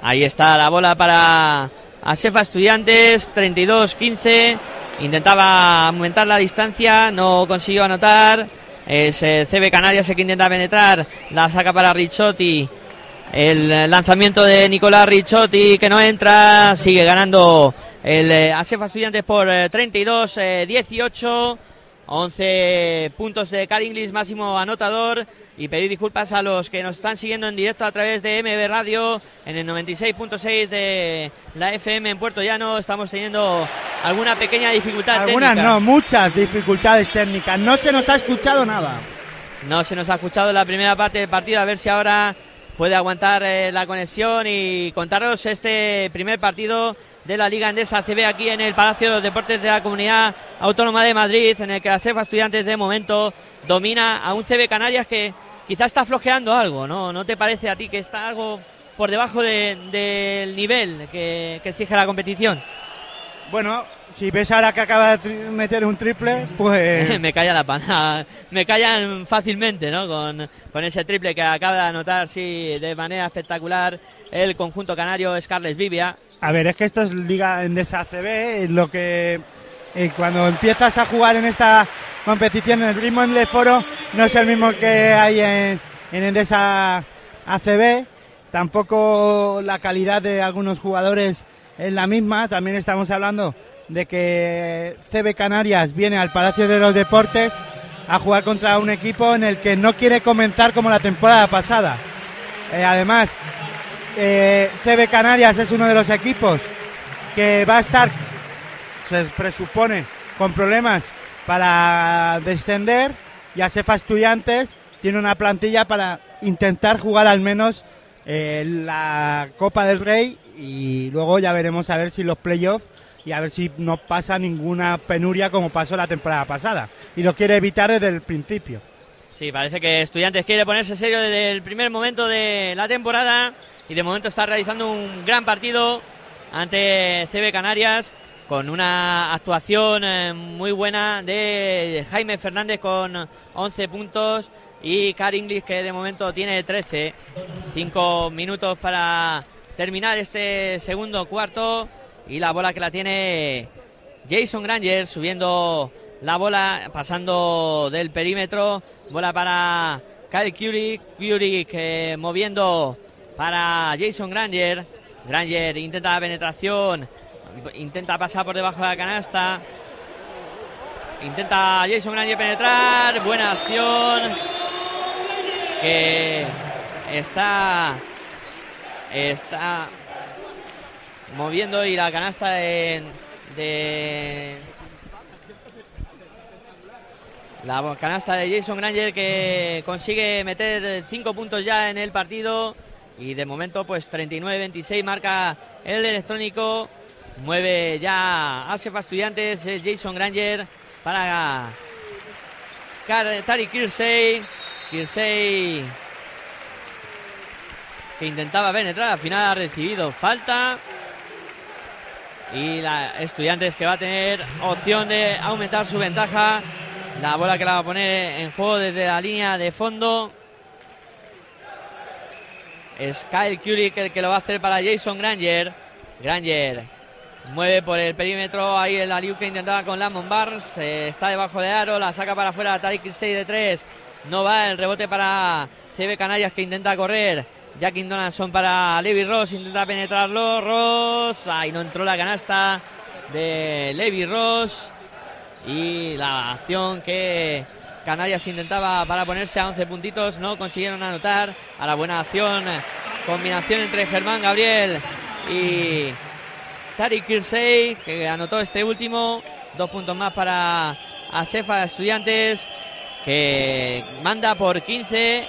Ahí está la bola para Asefa Estudiantes, 32-15. Intentaba aumentar la distancia, no consiguió anotar. Es eh, CB Canarias el que intenta penetrar. La saca para Richotti. El lanzamiento de Nicolás Ricciotti que no entra, sigue ganando el eh, Asefa Estudiantes por 32-18. Eh, 11 puntos de Car Inglis, máximo anotador. Y pedir disculpas a los que nos están siguiendo en directo a través de MB Radio en el 96.6 de la FM en Puerto Llano. Estamos teniendo alguna pequeña dificultad Algunas no, muchas dificultades técnicas. No se nos ha escuchado nada. No se nos ha escuchado la primera parte del partido. A ver si ahora puede aguantar eh, la conexión y contaros este primer partido de la Liga Endesa CB aquí en el Palacio de los Deportes de la Comunidad Autónoma de Madrid, en el que la CEFA Estudiantes de momento domina a un CB Canarias que quizás está flojeando algo, ¿no? ¿No te parece a ti que está algo por debajo del nivel que exige la competición? Bueno, si ves ahora que acaba de meter un triple, pues... me calla la pana. Me callan fácilmente, ¿no? Con, con, ese triple que acaba de anotar, sí, de manera espectacular el conjunto canario Scarles Vivia. A ver, es que esto es Liga Endesa ACB, lo que... Eh, cuando empiezas a jugar en esta competición, el ritmo en el foro no es el mismo que hay en, en Endesa ACB. Tampoco la calidad de algunos jugadores es la misma. También estamos hablando de que CB Canarias viene al Palacio de los Deportes a jugar contra un equipo en el que no quiere comenzar como la temporada pasada. Eh, además, eh, CB Canarias es uno de los equipos que va a estar, se presupone, con problemas para descender y ASEFA Estudiantes tiene una plantilla para intentar jugar al menos eh, la Copa del Rey y luego ya veremos a ver si los playoffs y a ver si no pasa ninguna penuria como pasó la temporada pasada. Y lo quiere evitar desde el principio. Sí, parece que Estudiantes quiere ponerse serio desde el primer momento de la temporada y de momento está realizando un gran partido ante CB Canarias con una actuación eh, muy buena de Jaime Fernández con 11 puntos y Car Inglis que de momento tiene 13. 5 minutos para terminar este segundo cuarto y la bola que la tiene Jason Granger subiendo la bola, pasando del perímetro, bola para Kyle Curie, Curie moviendo para Jason Granger, Granger intenta la penetración, intenta pasar por debajo de la canasta, intenta Jason Granger penetrar, buena acción, que está está moviendo y la canasta de, la canasta de Jason Granger que consigue meter 5 puntos ya en el partido y de momento pues 39-26 marca el electrónico mueve ya Asefa Estudiantes Jason Granger para Tari Kirsey. Kirsey que intentaba penetrar, al final ha recibido falta. Y la Estudiantes que va a tener opción de aumentar su ventaja. La bola que la va a poner en juego desde la línea de fondo. Es Kyle el que lo va a hacer para Jason Granger. Granger mueve por el perímetro. Ahí el Aliu que intentaba con Lamont Barnes. está debajo de aro. La saca para afuera. Tariq 6 de 3. No va el rebote para CB Canallas que intenta correr. Jackin Donaldson para Levi Ross. Intenta penetrarlo. Ross. Ahí no entró la canasta de Levi Ross. Y la acción que Canarias intentaba para ponerse a 11 puntitos. No consiguieron anotar. A la buena acción. Combinación entre Germán Gabriel y Tariq Kirsey, que anotó este último. Dos puntos más para Asefa Estudiantes, que manda por 15.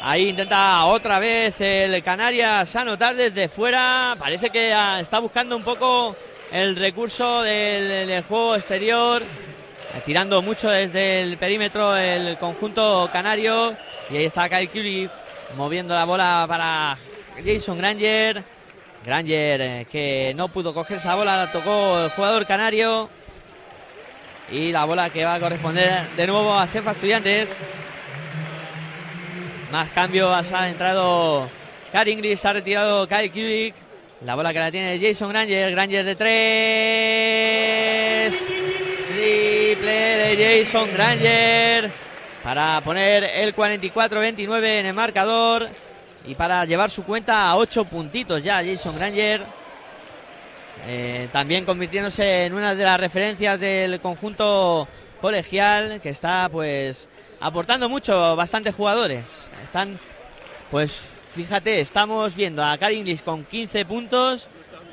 Ahí intenta otra vez el Canarias anotar desde fuera. Parece que está buscando un poco el recurso del juego exterior tirando mucho desde el perímetro el conjunto canario. Y ahí está Kyle Curry moviendo la bola para Jason Granger. Granger eh, que no pudo coger esa bola, la tocó el jugador canario. Y la bola que va a corresponder de nuevo a Sefa Estudiantes. Más cambios, ha entrado Inglis, ha retirado Kyle Kulik. La bola que la tiene Jason Granger, Granger de tres triple de Jason Granger para poner el 44-29 en el marcador y para llevar su cuenta a 8 puntitos ya Jason Granger. Eh, también convirtiéndose en una de las referencias del conjunto colegial que está pues aportando mucho, bastantes jugadores. Están pues fíjate, estamos viendo a Karin con 15 puntos,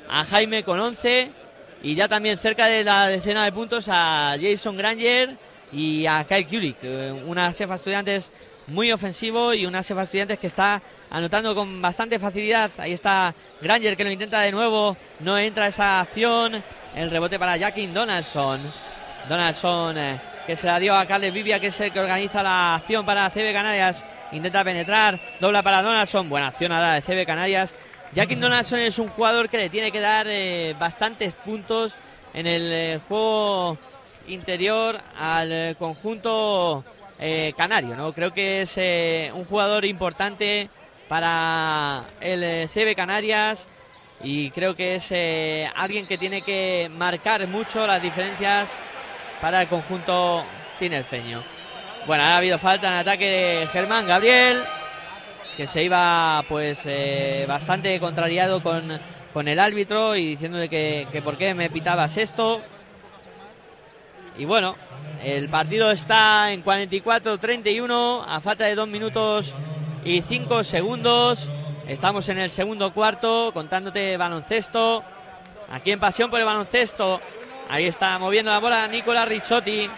a Jaime con 11 y ya también cerca de la decena de puntos a Jason Granger y a Kyle Kulik, una cefa estudiantes muy ofensivo y una cefa estudiantes que está anotando con bastante facilidad. Ahí está Granger que lo intenta de nuevo, no entra esa acción. El rebote para Jackin Donaldson. Donaldson eh, que se la dio a Carles Vivia que es el que organiza la acción para CB Canarias. Intenta penetrar, dobla para Donaldson. Buena acción ahora de CB Canarias Jackie Donaldson es un jugador que le tiene que dar eh, bastantes puntos en el eh, juego interior al eh, conjunto canario. ¿no? Creo que es un jugador importante para el CB Canarias y creo que es alguien que tiene que marcar mucho las diferencias para el conjunto tinerfeño. Bueno, ha habido falta en ataque de Germán Gabriel que se iba pues eh, bastante contrariado con, con, el árbitro y diciéndole que, que por qué me pitabas esto. Y bueno, el partido está en 44-31 a falta de 2 minutos y 5 segundos. Estamos en el segundo cuarto contándote baloncesto. Aquí en Pasión por el baloncesto. Ahí está moviendo la bola Nicolás Ricciotti.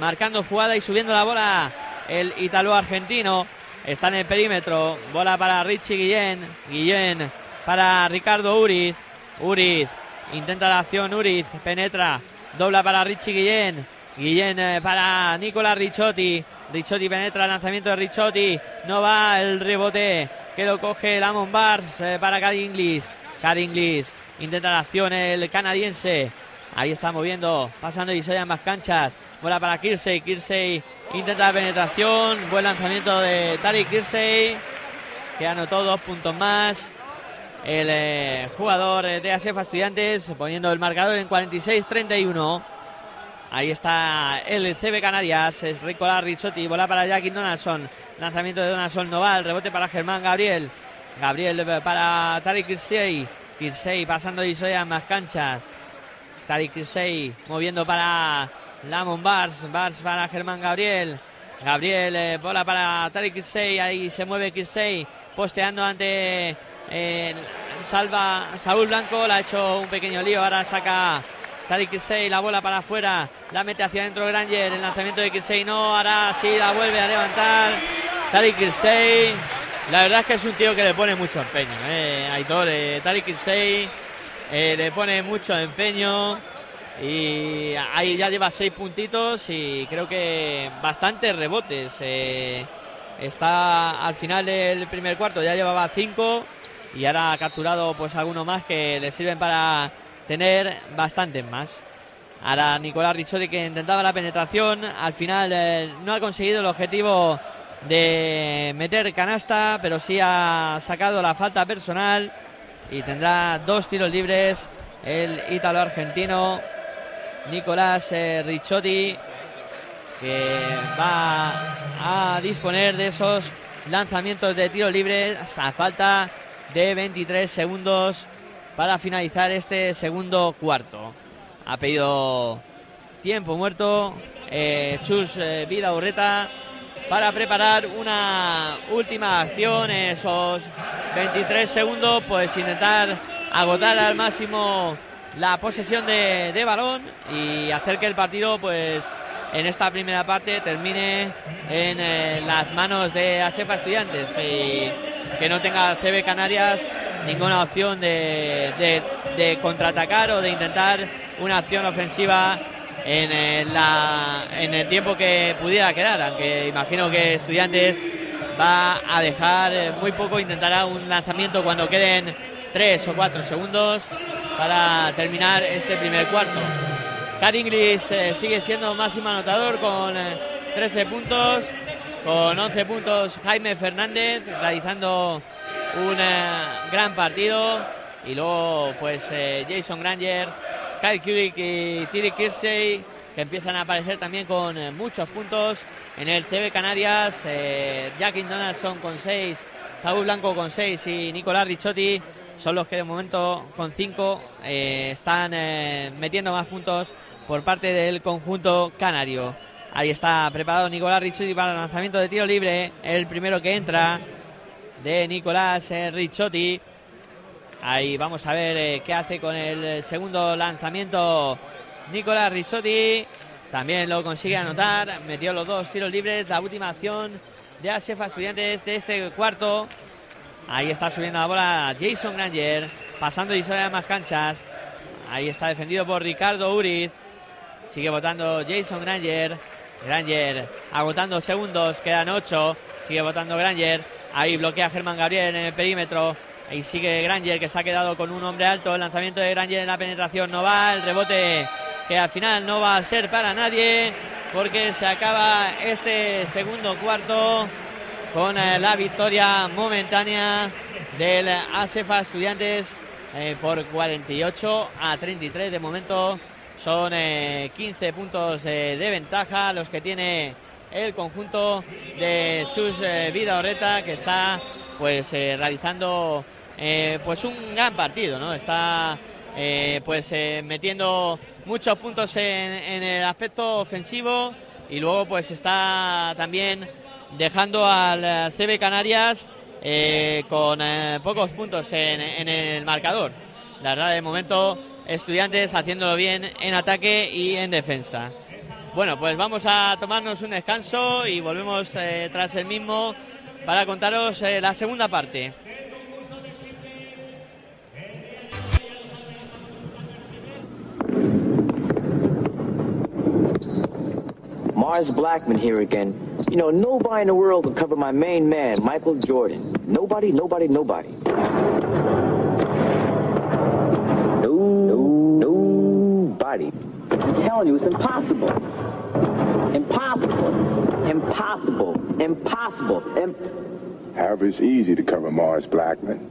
Marcando jugada y subiendo la bola el italo argentino. Está en el perímetro. Bola para Richie Guillén. Guillén para Ricardo Uriz. Uriz intenta la acción. Uriz penetra. Dobla para Richie Guillén. Guillén eh, para Nicola Ricciotti. Ricciotti penetra el lanzamiento de Ricciotti. No va el rebote que lo coge Lamont Bars eh, para Cari Inglis. Cari Inglis intenta la acción el canadiense. Ahí está moviendo, pasando y se más canchas. Bola para Kirsey. Kirsey Intenta la penetración. Buen lanzamiento de Tariq Kirsey. Que anotó dos puntos más. El eh, jugador de ASEFA Estudiantes poniendo el marcador en 46-31. Ahí está el CB Canarias. Es Ricola Ricciotti. Bola para Jackie Donaldson. Lanzamiento de Donaldson Noval. Rebote para Germán Gabriel. Gabriel para Tariq Kirsey. Kirsey pasando y a más canchas. Tariq Kirsey moviendo para Lamon Bars, Bars para Germán Gabriel. Gabriel, eh, bola para Tariq Kirsey, ahí se mueve Kirsey, posteando ante eh, Salva Saúl Blanco, le ha hecho un pequeño lío, ahora saca Tariq Kirsey, la bola para afuera, la mete hacia adentro Granger, el lanzamiento de Kirsey no, ahora sí la vuelve a levantar Tariq Kirsey, la verdad es que es un tío que le pone mucho empeño, eh, Aitor, eh, Tariq Kirsey le pone mucho empeño y ahí ya lleva seis puntitos y creo que bastantes rebotes. Eh, está al final del primer cuarto, ya llevaba cinco y ahora ha capturado pues algunos más que le sirven para tener bastantes más. Ahora Nicolás Ricciotti que intentaba la penetración, al final eh, no ha conseguido el objetivo de meter canasta, pero sí ha sacado la falta personal y tendrá dos tiros libres el ítalo argentino Nicolás eh, Ricciotti que va a disponer de esos lanzamientos de tiro libre a falta de 23 segundos para finalizar este segundo cuarto. Ha pedido tiempo muerto eh, Chus eh, Vida Urreta para preparar una última acción. Esos 23 segundos, pues intentar agotar al máximo la posesión de, balón y hacer que el partido, pues en esta primera parte termine en eh, las manos de Asefa Estudiantes y que no tenga CB Canarias ninguna opción de, de, contraatacar o de intentar una acción ofensiva en, eh, la, en el tiempo que pudiera quedar, aunque imagino que Estudiantes va a dejar muy poco, intentará un lanzamiento cuando queden tres o cuatro segundos para terminar este primer cuarto. Caringlis eh, sigue siendo máximo anotador con 13 eh, puntos, con 11 puntos Jaime Fernández realizando un eh, gran partido y luego pues Jason Granger, Kyle Kurik y Tiri Kirsey que empiezan a aparecer también con muchos puntos en el CB Canarias, Jack Donaldson con 6, Saúl Blanco con 6 y Nicolás Ricciotti son los que de momento con 5 están metiendo más puntos por parte del conjunto canario. Ahí está preparado Nicolás Ricciotti para el lanzamiento de tiro libre. El primero que entra de Nicolás eh, Ricciotti. Ahí vamos a ver eh, qué hace con el segundo lanzamiento Nicolás Ricciotti. También lo consigue anotar. Metió los dos tiros libres. La última acción de Asefa Estudiantes de este cuarto. Ahí está subiendo la bola Jason Granger. Pasando y sobre más canchas. Ahí está defendido por Ricardo Uriz. Sigue votando Jason Granger. Granger agotando segundos, quedan 8. Sigue votando Granger. Ahí bloquea Germán Gabriel en el perímetro. Ahí sigue Granger que se ha quedado con un hombre alto. El lanzamiento de Granger en la penetración no va. El rebote que al final no va a ser para nadie porque se acaba este segundo cuarto con eh, la victoria momentánea del ASEFA Estudiantes eh, por 48 a 33 de momento son 15 eh, puntos de ventaja los que tiene el conjunto de Chus eh, Vida Orreta que está pues eh, realizando pues un gran partido, ¿no? Está pues metiendo muchos puntos en, el aspecto ofensivo y luego pues está también dejando al CB Canarias con pocos puntos en, el marcador. La verdad de momento Estudiantes haciéndolo bien en ataque y en defensa. Bueno, pues vamos a tomarnos un descanso y volvemos eh, tras el mismo para contaros eh, la segunda parte. Mars Blackman here again. You know, nobody in the world can cover my main man, Michael Jordan. Nobody, nobody, nobody. No, no, nobody. I'm telling you, it's impossible. Impossible. Impossible. Impossible. Im- However, it's easy to cover Mars Blackman.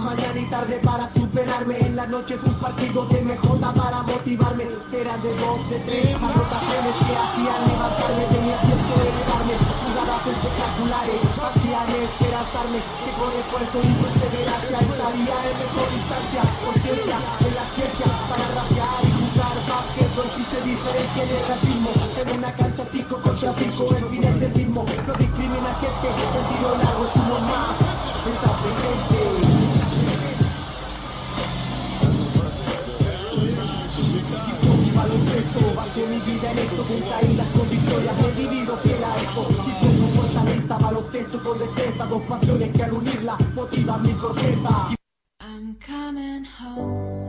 mañana y tarde para superarme. En las noches un partido de MJ para motivarme. Era de dos de tres anotaciones que hacían levantarme. Tenía tiempo de elevarme. Jugadas espectaculares hacían esperanzarme. Que con esfuerzo y perseverancia estaría en mejor instancia conciencia en la ciencia para rapear y jugar básquet no existe diferencia en el racismo en una cancha pico contra pico el fin del ritmo no discrimina gente el tiro largo es uno más está presente. Con con con con dos pasiones que al unirlas motivan mi corteza. I'm coming home,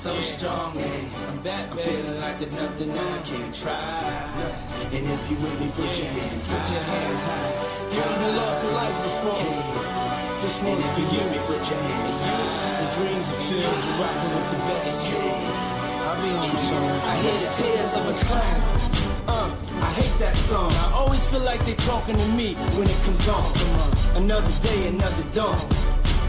so strong. Yeah, I'm back, I'm feeling like there's nothing I can't try. And if you with me, put your hands. Put your hands high. You ain't lost a life before. This one's for you. Put your hands high. The dreams are filled. You're rocking with the best. I mean, I hear the tears of a clown. Uh, I hate that song. I always feel like they're talking to me when it comes on. Another day, another dawn.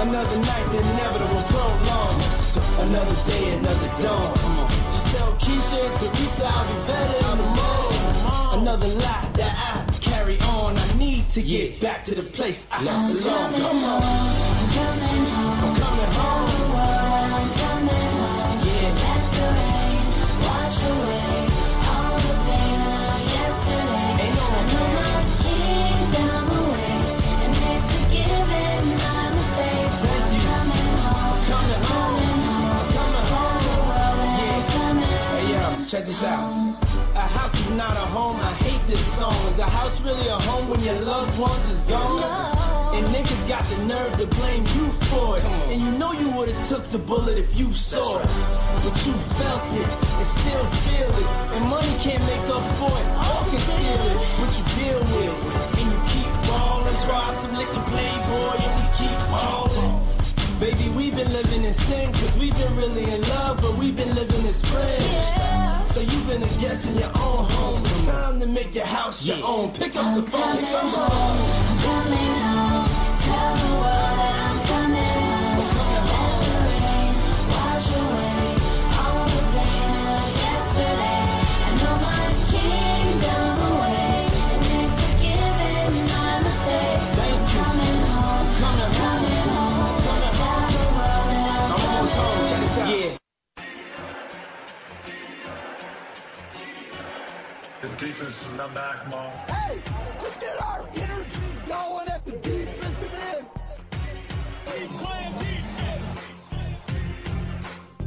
Another night, the inevitable prolong. Another day, another dawn. Come on. Just tell Keisha and Teresa I'll be better morning. Another lie that I carry on. I need to get back to the place I I'm belong. coming Come on. home, I'm coming home. I'm coming home. Check this out. A house is not a home. I hate this song. Is a house really a home when your loved ones is gone? And niggas got the nerve to blame you for it. And you know you would've took the bullet if you saw it. But you felt it and still feel it. And money can't make up for it or conceal it. What you deal with. And you keep ballin'. Try some liquor playboy and you keep ballin'. Baby, we've been living in sin, cause we've been really in love, but we've been living as friends. So you've been a guest in your own home. It's time to make your house your own. Pick up the phone and come home. I'm coming home. Tell the world defense is not back, Mom. Hey, just get our energy going at the defensive end. We playing defense.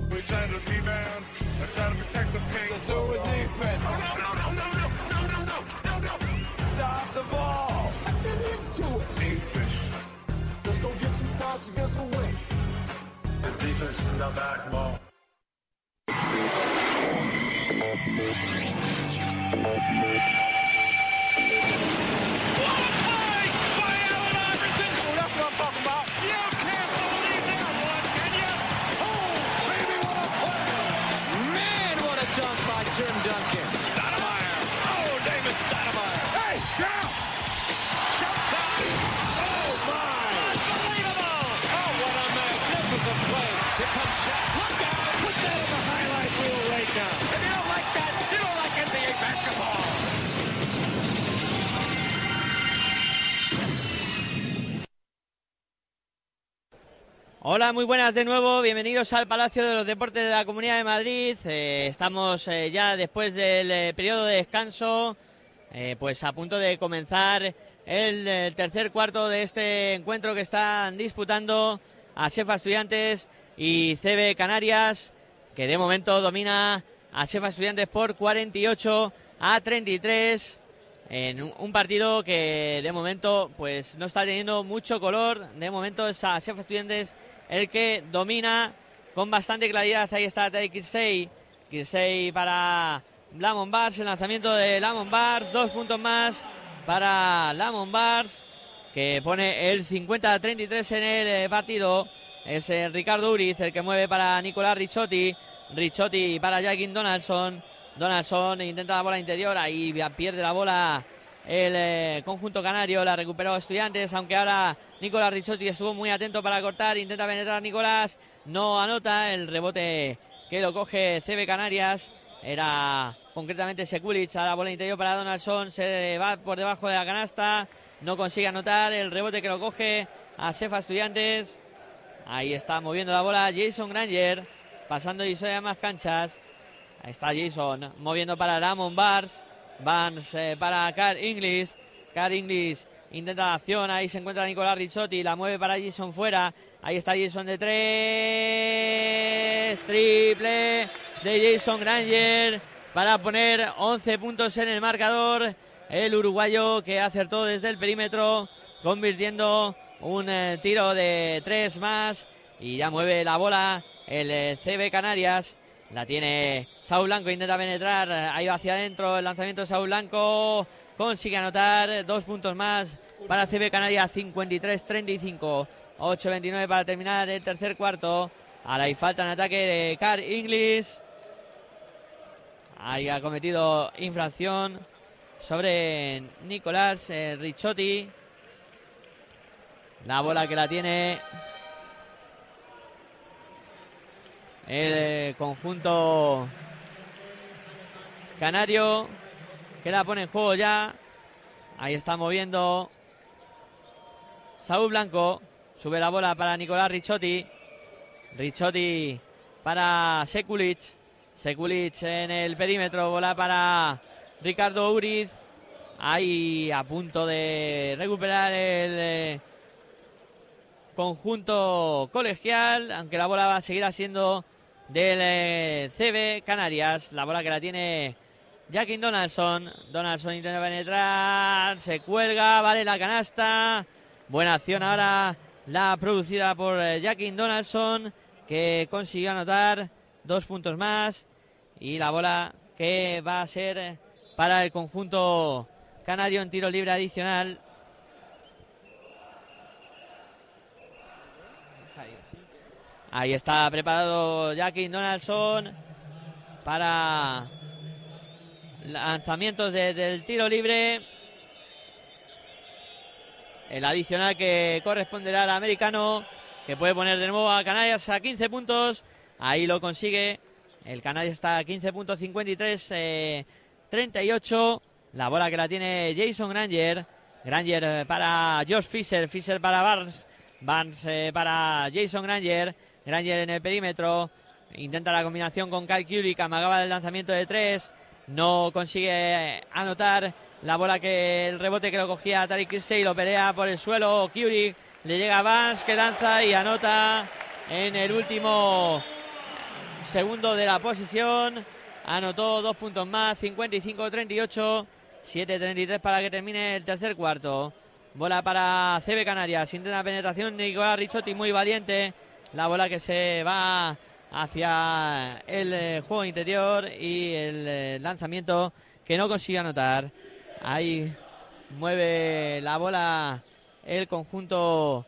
We're trying to rebound. They're trying to protect the paint. Let's do it with defense. No, no, no, no, no, no, no, no, no, no. Stop the ball. Let's get into it. Defense. Let's go get some starts against a win. The defense is not back, Mom. What a play by Allen Iverson! That's what I'm talking about. Yeah. Hola, muy buenas de nuevo. Bienvenidos al Palacio de los Deportes de la Comunidad de Madrid. Eh, estamos eh, ya después del eh, periodo de descanso, pues a punto de comenzar el, tercer cuarto de este encuentro que están disputando a Sefa Estudiantes y CB Canarias, que de momento domina a Sefa Estudiantes por 48 a 33 en un, partido que de momento pues no está teniendo mucho color. De momento es a Sefa Estudiantes el que domina con bastante claridad. Ahí está Tadej Kirsey. Kirsey para Lamon Bars. El lanzamiento de Lamon Bars. Dos puntos más para Lamon Bars. Que pone el 50 a 33 en el eh, partido. Es eh, Ricardo Uriz el que mueve para Nicolás Ricciotti. Ricciotti para Jackin Donaldson. Donaldson intenta la bola interior. Ahí pierde la bola el eh, conjunto canario, la recuperó Estudiantes, aunque ahora Nicolás Ricciotti estuvo muy atento para cortar, intenta penetrar Nicolás, no anota el rebote que lo coge CB Canarias, era concretamente Sekulic a la bola interior para Donaldson, se va por debajo de la canasta, no consigue anotar el rebote que lo coge a Cefa Estudiantes, ahí está moviendo la bola Jason Granger, pasando y a más canchas, ahí está Jason moviendo para Lamon Bars, Eh, para Car English. Car English intenta la acción. Ahí se encuentra Nicolás Ricciotti. La mueve para Jason fuera. Ahí está Jason de tres. Triple de Jason Granger para poner 11 puntos en el marcador. El uruguayo que acertó desde el perímetro, convirtiendo un eh, tiro de tres más. Y ya mueve la bola el eh, CB Canarias. La tiene Saúl Blanco, intenta penetrar, ahí va hacia adentro el lanzamiento de Saúl Blanco, consigue anotar dos puntos más para CB Canarias, 53-35, 8-29 para terminar el tercer cuarto. Ahora hay falta en ataque de Car English. Ahí ha cometido infracción sobre Nicolás eh, Ricciotti. La bola que la tiene el conjunto canario que la pone en juego ya. Ahí está moviendo Saúl Blanco. Sube la bola para Nicolás Ricciotti. Ricciotti para Sekulic. Sekulic en el perímetro. Bola para Ricardo Uriz. Ahí a punto de recuperar el eh, conjunto colegial. Aunque la bola va a seguir siendo del eh, CB Canarias. La bola que la tiene Jackin Donaldson. Donaldson intenta penetrar, se cuelga, vale la canasta. Buena acción ahora la producida por eh, Jackin Donaldson que consiguió anotar dos puntos más. Y la bola que va a ser para el conjunto canario en tiro libre adicional. Ahí está preparado Jackie Donaldson para lanzamientos desde el tiro libre. El adicional que corresponderá al americano, que puede poner de nuevo a Canarias a 15 puntos. Ahí lo consigue. El Canarias está a 15 puntos 53, eh, 38. La bola que la tiene Jason Granger. Granger para Josh Fisher. Fisher para Barnes. Barnes eh, para Jason Granger. Granger en el perímetro. Intenta la combinación con Kyle Kulik. Amagaba del lanzamiento de tres. No consigue anotar la bola que el rebote que lo cogía Tariq Kirsey. Lo pelea por el suelo. Kulik le llega a Vance que lanza y anota en el último segundo de la posición. Anotó dos puntos más. 55-38. 7-33 para que termine el tercer cuarto. Bola para CB Canarias. Intenta penetración. Nicolás Ricciotti muy valiente. La bola que se va hacia el eh, juego interior y el eh, lanzamiento que no consigue anotar. Ahí mueve la bola el conjunto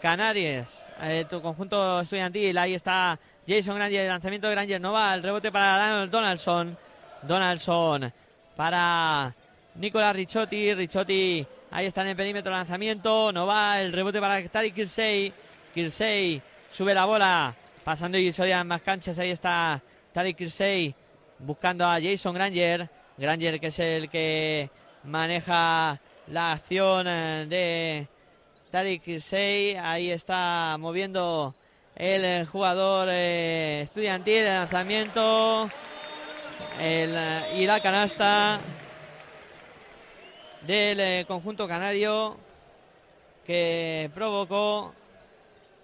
Canarias, eh, tu conjunto estudiantil. Ahí está Jason Granger, el lanzamiento de Granger no va, el rebote para Donald Donaldson. Donaldson para Nicolás Ricciotti. Ricciotti ahí está en el perímetro lanzamiento, no va, el rebote para Tariq Kirsey. Kirsey sube la bola, pasando y en más canchas. Ahí está Tariq Kirsey buscando a Jason Granger. Granger que es el que maneja la acción eh, de Tariq Kirsey. Ahí está moviendo el eh, jugador eh, estudiantil. El lanzamiento. Y la canasta del conjunto canario que provocó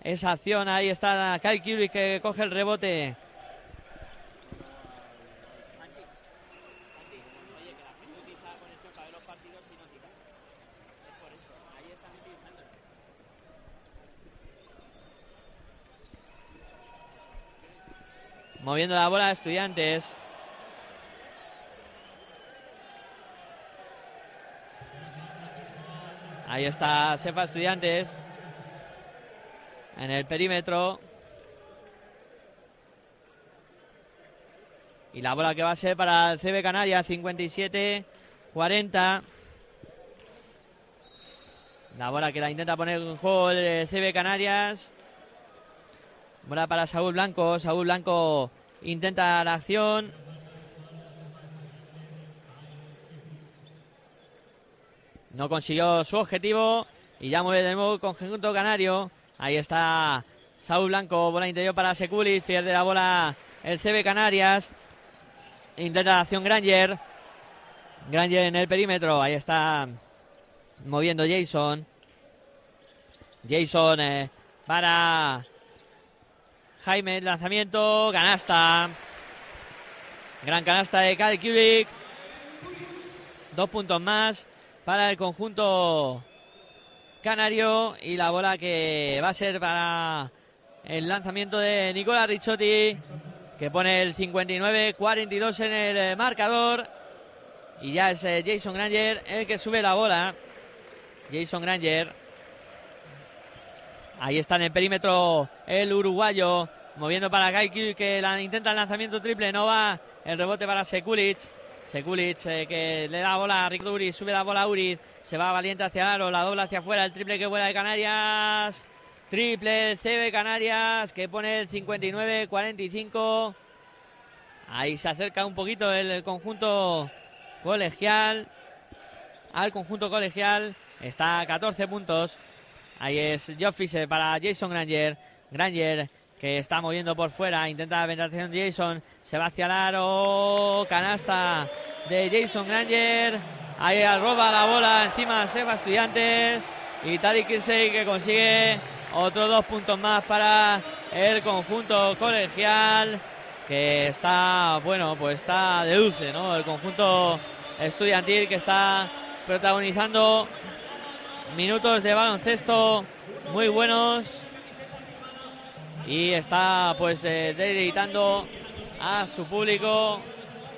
esa acción. Ahí está Kyle Kubrick que coge el rebote. Moviendo la bola a estudiantes. Ahí está Sefa Estudiantes. En el perímetro. Y la bola que va a ser para el CB Canarias, 57-40. La bola que la intenta poner en juego el CB Canarias. Bola para Saúl Blanco. Saúl Blanco intenta la acción. No consiguió su objetivo. Y ya mueve de nuevo el conjunto canario. Ahí está Saúl Blanco. Bola interior para Seculis. Pierde la bola el CB Canarias. Intenta la acción Granger. Granger en el perímetro. Ahí está moviendo Jason. Jason eh, para Jaime, lanzamiento, canasta. Gran canasta de Kyle. Dos puntos más para el conjunto canario. Y la bola que va a ser para el lanzamiento de Nicola Ricciotti. Que pone el 59-42 en el eh, marcador. Y ya es eh, Jason Granger el que sube la bola. Jason Granger. Ahí está en el perímetro el uruguayo. Moviendo para Gaiki que intenta el lanzamiento triple. No va. El rebote para Sekulic. Sekulic eh, que le da bola a Rick Uriz. Sube la bola a Uriz. Se va valiente hacia el aro. La dobla hacia afuera. El triple que vuela de Canarias. Triple CB Canarias que pone el 59-45. Ahí se acerca un poquito el conjunto colegial. Al conjunto colegial. Está a 14 puntos. Ahí es Joe Fisher para Jason Granger. Granger que está moviendo por fuera. Intenta la penetración Jason. Se va hacia el aro. Canasta de Jason Granger. Ahí roba la bola encima Seba Estudiantes. Y Tariq Kirsey que consigue otros dos puntos más para el conjunto colegial. Que está, bueno, pues está de dulce, ¿no? El conjunto estudiantil que está protagonizando minutos de baloncesto muy buenos y está pues eh, deleitando a su público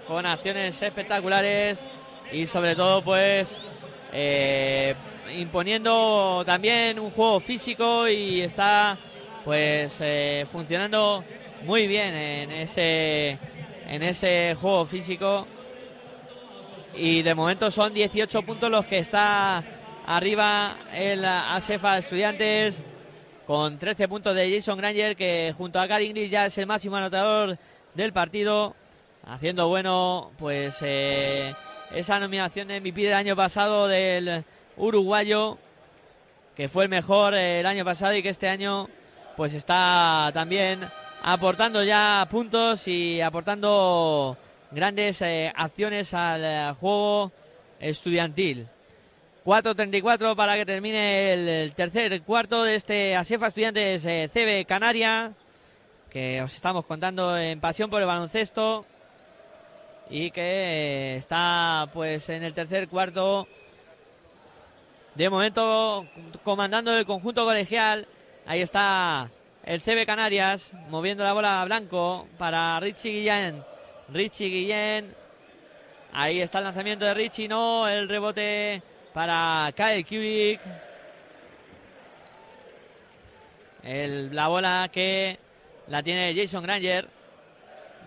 con acciones espectaculares y sobre todo pues eh, imponiendo también un juego físico y está pues eh, funcionando muy bien en ese en ese juego físico. Y de momento son 18 puntos los que está Arriba el Asefa Estudiantes con 13 puntos de Jason Granger que junto a Gary Inglis ya es el máximo anotador del partido. Haciendo bueno pues eh, esa nominación de MVP del año pasado del uruguayo que fue el mejor el año pasado y que este año pues está también aportando ya puntos y aportando grandes eh, acciones al eh, juego estudiantil. 4.34 para que termine el, tercer cuarto de este Asefa Estudiantes eh, CB Canaria, que os estamos contando en Pasión por el Baloncesto y que eh, está pues en el tercer cuarto de momento comandando el conjunto colegial. Ahí está el CB Canarias moviendo la bola a blanco para Richie Guillén. Richie Guillén. Ahí está el lanzamiento de Richie, no, el rebote para Kyle Kubik. El, la bola que la tiene Jason Granger.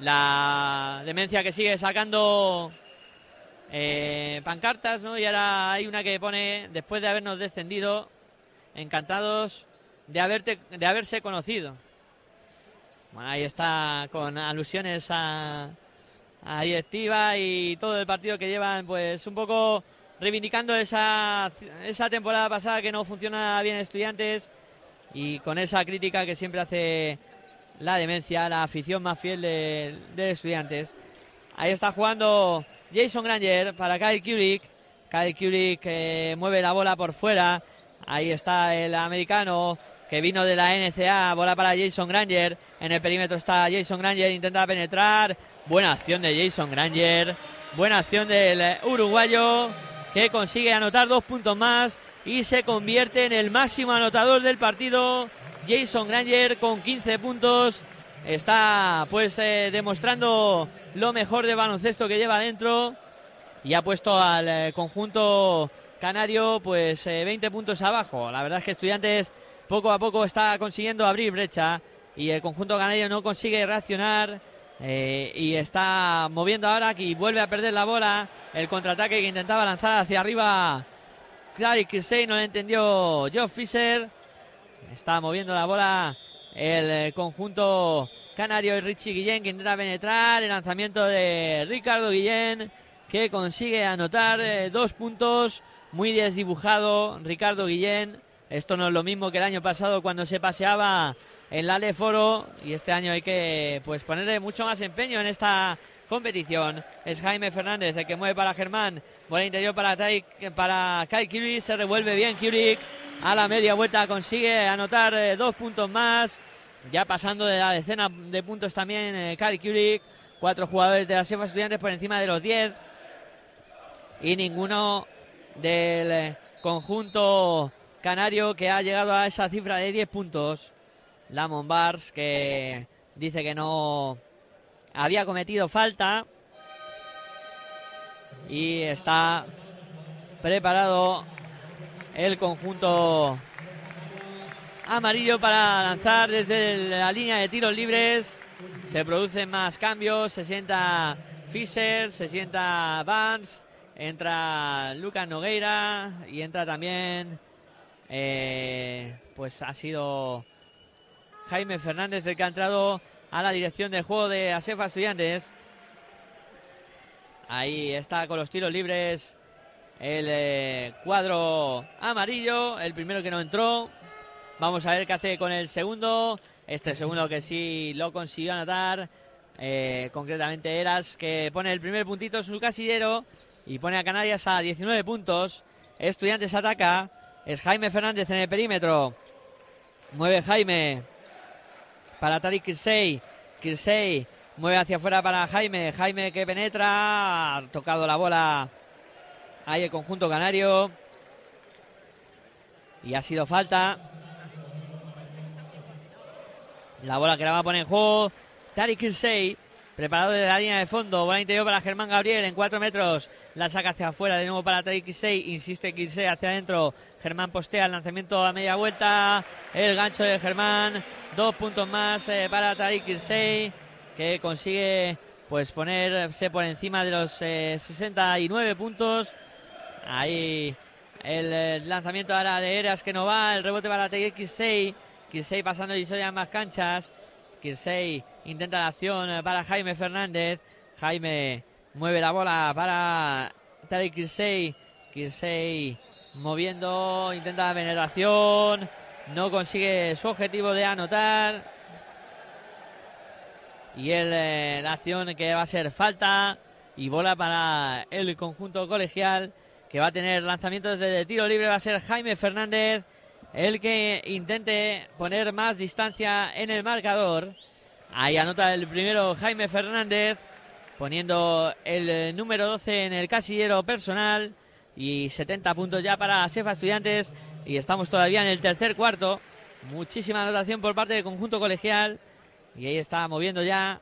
La demencia que sigue sacando eh, pancartas, ¿no? Y ahora hay una que pone, después de habernos descendido, encantados de, haberte, de haberse conocido. Bueno, ahí está con alusiones a, a directiva y todo el partido que llevan, pues un poco reivindicando esa, esa temporada pasada que no funciona bien estudiantes y con esa crítica que siempre hace la demencia, la afición más fiel de, de estudiantes. Ahí está jugando Jason Granger para Kyle Kulik. Kyle Kulik que mueve la bola por fuera. Ahí está el americano que vino de la NCA. Bola para Jason Granger. En el perímetro está Jason Granger. Intenta penetrar. Buena acción de Jason Granger. Buena acción del uruguayo que consigue anotar dos puntos más y se convierte en el máximo anotador del partido. Jason Granger con 15 puntos. Está pues eh, demostrando lo mejor de baloncesto que lleva dentro y ha puesto al eh, conjunto canario pues eh, 20 puntos abajo. La verdad es que Estudiantes poco a poco está consiguiendo abrir brecha y el conjunto canario no consigue reaccionar eh, y está moviendo ahora y vuelve a perder la bola. El contraataque que intentaba lanzar hacia arriba Clyde Kirsey no le entendió Geoff Fisher. Está moviendo la bola el eh, conjunto canario y Richie Guillén que intenta penetrar. El lanzamiento de Ricardo Guillén que consigue anotar eh, dos puntos. Muy desdibujado Ricardo Guillén. Esto no es lo mismo que el año pasado cuando se paseaba en la Foro y este año hay que pues ponerle mucho más empeño en esta competición. Es Jaime Fernández el que mueve para Germán. Bola interior para, para Kai Kurik. Se revuelve bien Kurik. A la media vuelta consigue anotar eh, dos puntos más. Ya pasando de la decena de puntos también eh, Kai Kurik. Cuatro jugadores de la SEFA Estudiantes por encima de los 10. Y ninguno del eh, conjunto canario que ha llegado a esa cifra de 10 puntos. Lamon Bars que dice que no había cometido falta y está preparado el conjunto amarillo para lanzar desde la línea de tiros libres. Se producen más cambios, se sienta Fischer, se sienta Vance, entra Lucas Nogueira y entra también, eh, pues ha sido Jaime Fernández el que ha entrado a la dirección del juego de Asefa Estudiantes. Ahí está con los tiros libres el eh, cuadro amarillo, el primero que no entró. Vamos a ver qué hace con el segundo. Este segundo que sí lo consiguió anotar. Eh, concretamente Eras que pone el primer puntito en su casillero y pone a Canarias a 19 puntos. Estudiantes ataca. Es Jaime Fernández en el perímetro. Mueve Jaime para Tariq Kirsey. Kirsey mueve hacia afuera para Jaime. Jaime que penetra. Ha tocado la bola ahí el conjunto canario. Y ha sido falta. La bola que la va a poner en juego. Tariq Kirsey. Preparado de la línea de fondo. Bola interior para Germán Gabriel en 4 metros. La saca hacia afuera de nuevo para Tariq Kirsey. Insiste Kirsey hacia adentro. Germán postea el lanzamiento a media vuelta. El gancho de Germán. Dos puntos más eh, para Tariq Kirsey. Que consigue pues ponerse por encima de los eh, 69 puntos. Ahí el, eh, lanzamiento ahora de Eras que no va. El rebote para Tariq Kirsey. Kirsey pasando y en más canchas. Kirsey intenta la acción eh, para Jaime Fernández. Jaime mueve la bola para Tariq Kirsey. Kirsey moviendo, intenta la penetración. No consigue su objetivo de anotar. Y el, eh, la acción que va a ser falta. Y bola para el conjunto colegial. Que va a tener lanzamiento desde tiro libre. Va a ser Jaime Fernández. El que intente poner más distancia en el marcador. Ahí anota el primero Jaime Fernández. Poniendo el eh, número 12 en el casillero personal. Y 70 puntos ya para Sefa Estudiantes. Y estamos todavía en el tercer cuarto. Muchísima anotación por parte del conjunto colegial. Y ahí está moviendo ya.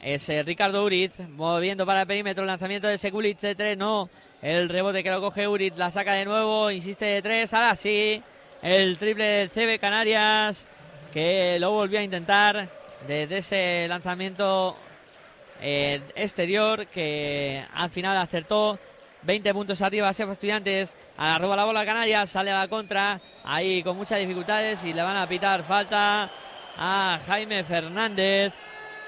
Es Ricardo Uriz moviendo para el perímetro. Lanzamiento de Sekulic de 3. No. El rebote que lo coge Uriz. La saca de nuevo. Insiste de 3. Ahora sí. El triple del CB Canarias. Que lo volvió a intentar. Desde ese lanzamiento eh, exterior. Que al final acertó. 20 puntos arriba, Sefa Estudiantes. Arroba la bola Canarias, sale a la contra. Ahí con muchas dificultades y le van a pitar falta a Jaime Fernández.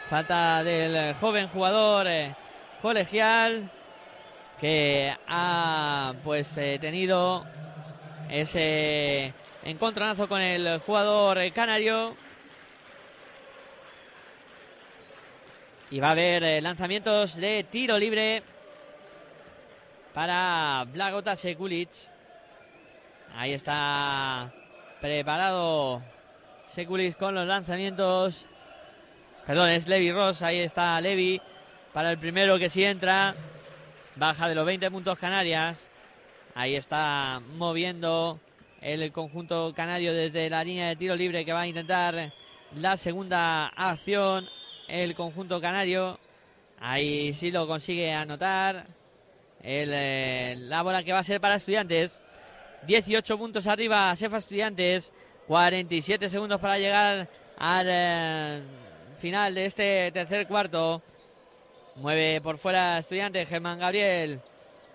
Falta del joven jugador eh, colegial. que ha pues eh, tenido ese encontronazo con el jugador eh, canario. Y va a haber lanzamientos de tiro libre para Blagota Sekulic. Ahí está preparado Sekulic con los lanzamientos. Perdón, es Levi Ross. Ahí está Levi para el primero que sí entra. Baja de los 20 puntos Canarias. Ahí está moviendo el conjunto canario desde la línea de tiro libre que va a intentar la segunda acción. El conjunto canario. Ahí sí lo consigue anotar. El, eh, la bola que va a ser para estudiantes. 18 puntos arriba, Sefa Estudiantes. 47 segundos para llegar al eh, final de este tercer cuarto. Mueve por fuera Estudiantes, Germán Gabriel.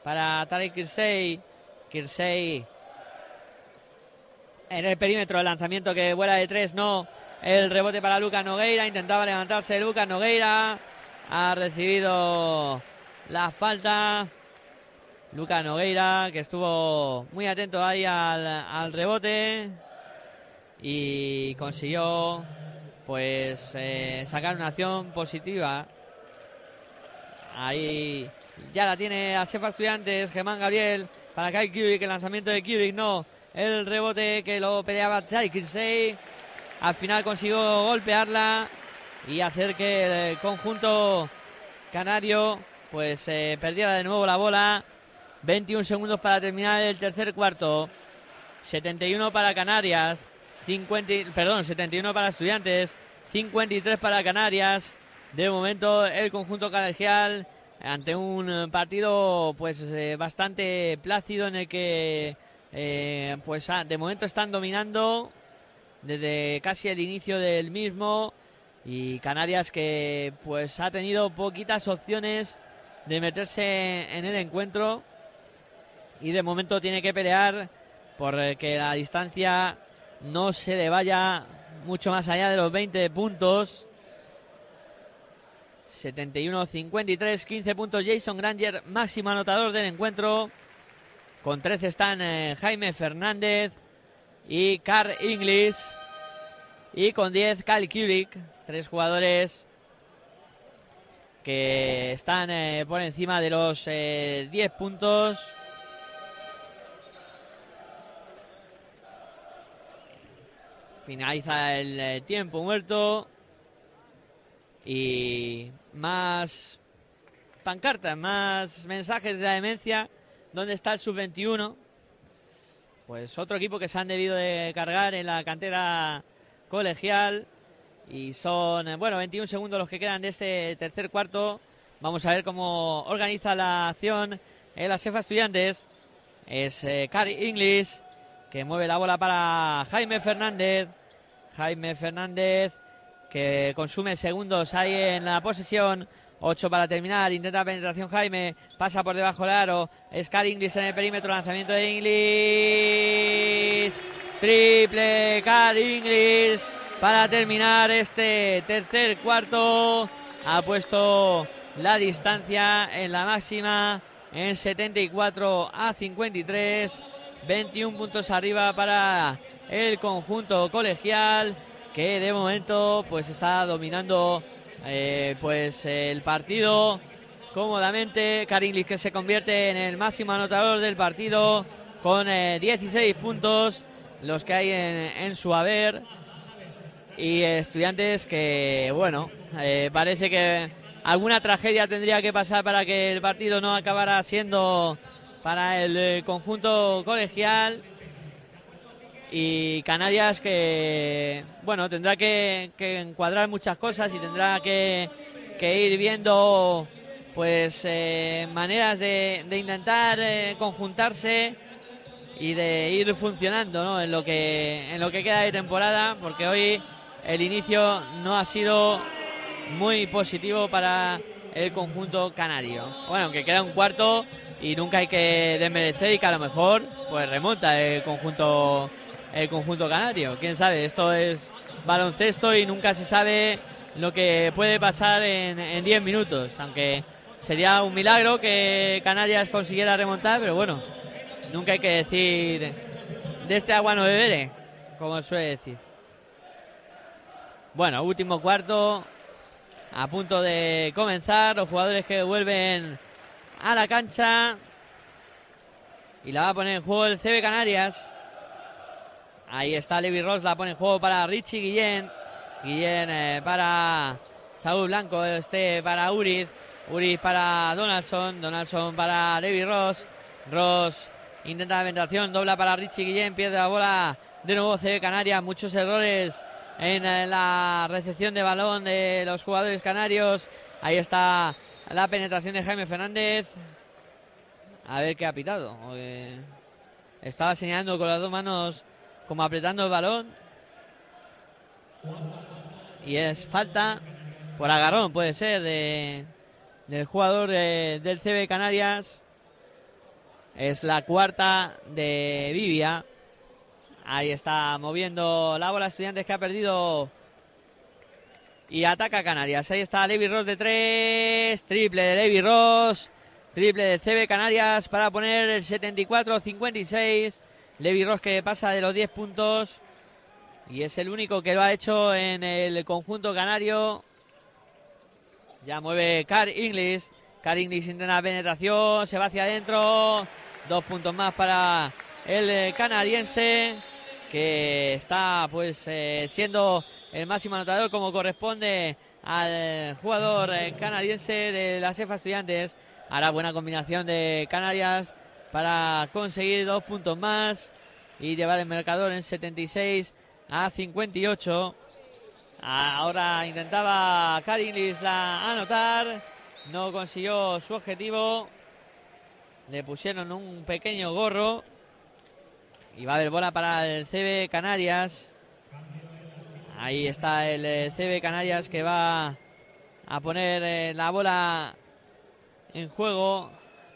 Para Tarek Kirsey. Kirsey. En el perímetro, el lanzamiento que vuela de tres, no. El rebote para Lucas Nogueira. Intentaba levantarse Lucas Nogueira. Ha recibido la falta. Lucas Nogueira, que estuvo muy atento ahí al, rebote y consiguió pues eh, sacar una acción positiva. Ahí ya la tiene a Sefa Estudiantes, Germán Gabriel, para Kai Kubrick, el lanzamiento de Kubrick, no, el rebote que lo peleaba Kirsey. Al final consiguió golpearla y hacer que el conjunto canario pues eh, perdiera de nuevo la bola. 21 segundos para terminar el tercer cuarto. 71 para Canarias. 50, perdón, 71 para Estudiantes. 53 para Canarias. De momento el conjunto colegial ante un partido pues eh, bastante plácido en el que eh, pues ah, de momento están dominando desde casi el inicio del mismo y Canarias que pues ha tenido poquitas opciones de meterse en el encuentro y de momento tiene que pelear por eh, la distancia no se le vaya mucho más allá de los 20 puntos. 71-53, 15 puntos Jason Granger, máximo anotador del encuentro. Con 13 están eh, Jaime Fernández y Carl Inglis. Y con 10 Kyle Kubrick, tres jugadores que están eh, por encima de los eh, 10 puntos. Finaliza el eh, tiempo muerto. Y más pancartas, más mensajes de la demencia. ¿Dónde está el sub-21? Pues otro equipo que se han debido de cargar en la cantera colegial. Y son, eh, bueno, 21 segundos los que quedan de este tercer cuarto. Vamos a ver cómo organiza la acción en la Cefa Estudiantes. Es eh, Cari English que mueve la bola para Jaime Fernández. Jaime Fernández que consume segundos ahí en la posesión. 8 para terminar, intenta penetración Jaime, pasa por debajo del aro, es Car Inglis en el perímetro, lanzamiento de Inglis, triple Car Inglis para terminar este tercer cuarto, ha puesto la distancia en la máxima en 74 a 53, 21 puntos arriba para el conjunto colegial que de momento pues está dominando eh, pues el partido cómodamente. Karinglis que se convierte en el máximo anotador del partido con eh, 16 puntos, los que hay en, en su haber. Y estudiantes que, bueno, eh, parece que alguna tragedia tendría que pasar para que el partido no acabara siendo para el eh, conjunto colegial y Canarias que bueno tendrá que, que encuadrar muchas cosas y tendrá que, que ir viendo pues eh, maneras de, de intentar eh, conjuntarse y de ir funcionando ¿no? en lo que en lo que queda de temporada porque hoy el inicio no ha sido muy positivo para el conjunto canario bueno que queda un cuarto y nunca hay que desmerecer y que a lo mejor pues remonta el conjunto el conjunto canario. Quién sabe, esto es baloncesto y nunca se sabe lo que puede pasar en 10 minutos, aunque sería un milagro que Canarias consiguiera remontar, pero bueno, nunca hay que decir de este agua no beberé, como suele decir. Bueno, último cuarto, a punto de comenzar, los jugadores que vuelven a la cancha y la va a poner en juego el CB Canarias. Ahí está Levi Ross, la pone en juego para Richie Guillén. Guillén eh, para Saúl Blanco, este para Uriz. Uriz para Donaldson. Donaldson para Levi Ross. Ross intenta la penetración, dobla para Richie Guillén, pierde la bola. De nuevo CB Canarias, muchos errores en eh, la recepción de balón de los jugadores canarios. Ahí está la penetración de Jaime Fernández. A ver qué ha pitado. Estaba señalando con las dos manos como apretando el balón. Y es falta por agarrón, puede ser, de, del jugador de- del CB Canarias. Es la cuarta de Vivia. Ahí está moviendo la bola Estudiantes que ha perdido. Y ataca Canarias. Ahí está Levi Ross de tres. Triple de Levi Ross. Triple de CB Canarias para poner el 74-56. Levi Ross que pasa de los 10 puntos. Y es el único que lo ha hecho en el conjunto canario. Ya mueve Car Inglis. Car Inglis intenta penetración. Se va hacia adentro. Dos puntos más para el canadiense. Que está pues eh, siendo el máximo anotador como corresponde al jugador eh, canadiense de la CEFA Estudiantes. Hará buena combinación de Canarias para conseguir dos puntos más y llevar el marcador en 76 a 58. Ahora intentaba Caringlis la anotar, no consiguió su objetivo. Le pusieron un pequeño gorro y va a haber bola para el CB Canarias. Ahí está el eh, CB Canarias que va a poner eh, la bola en juego,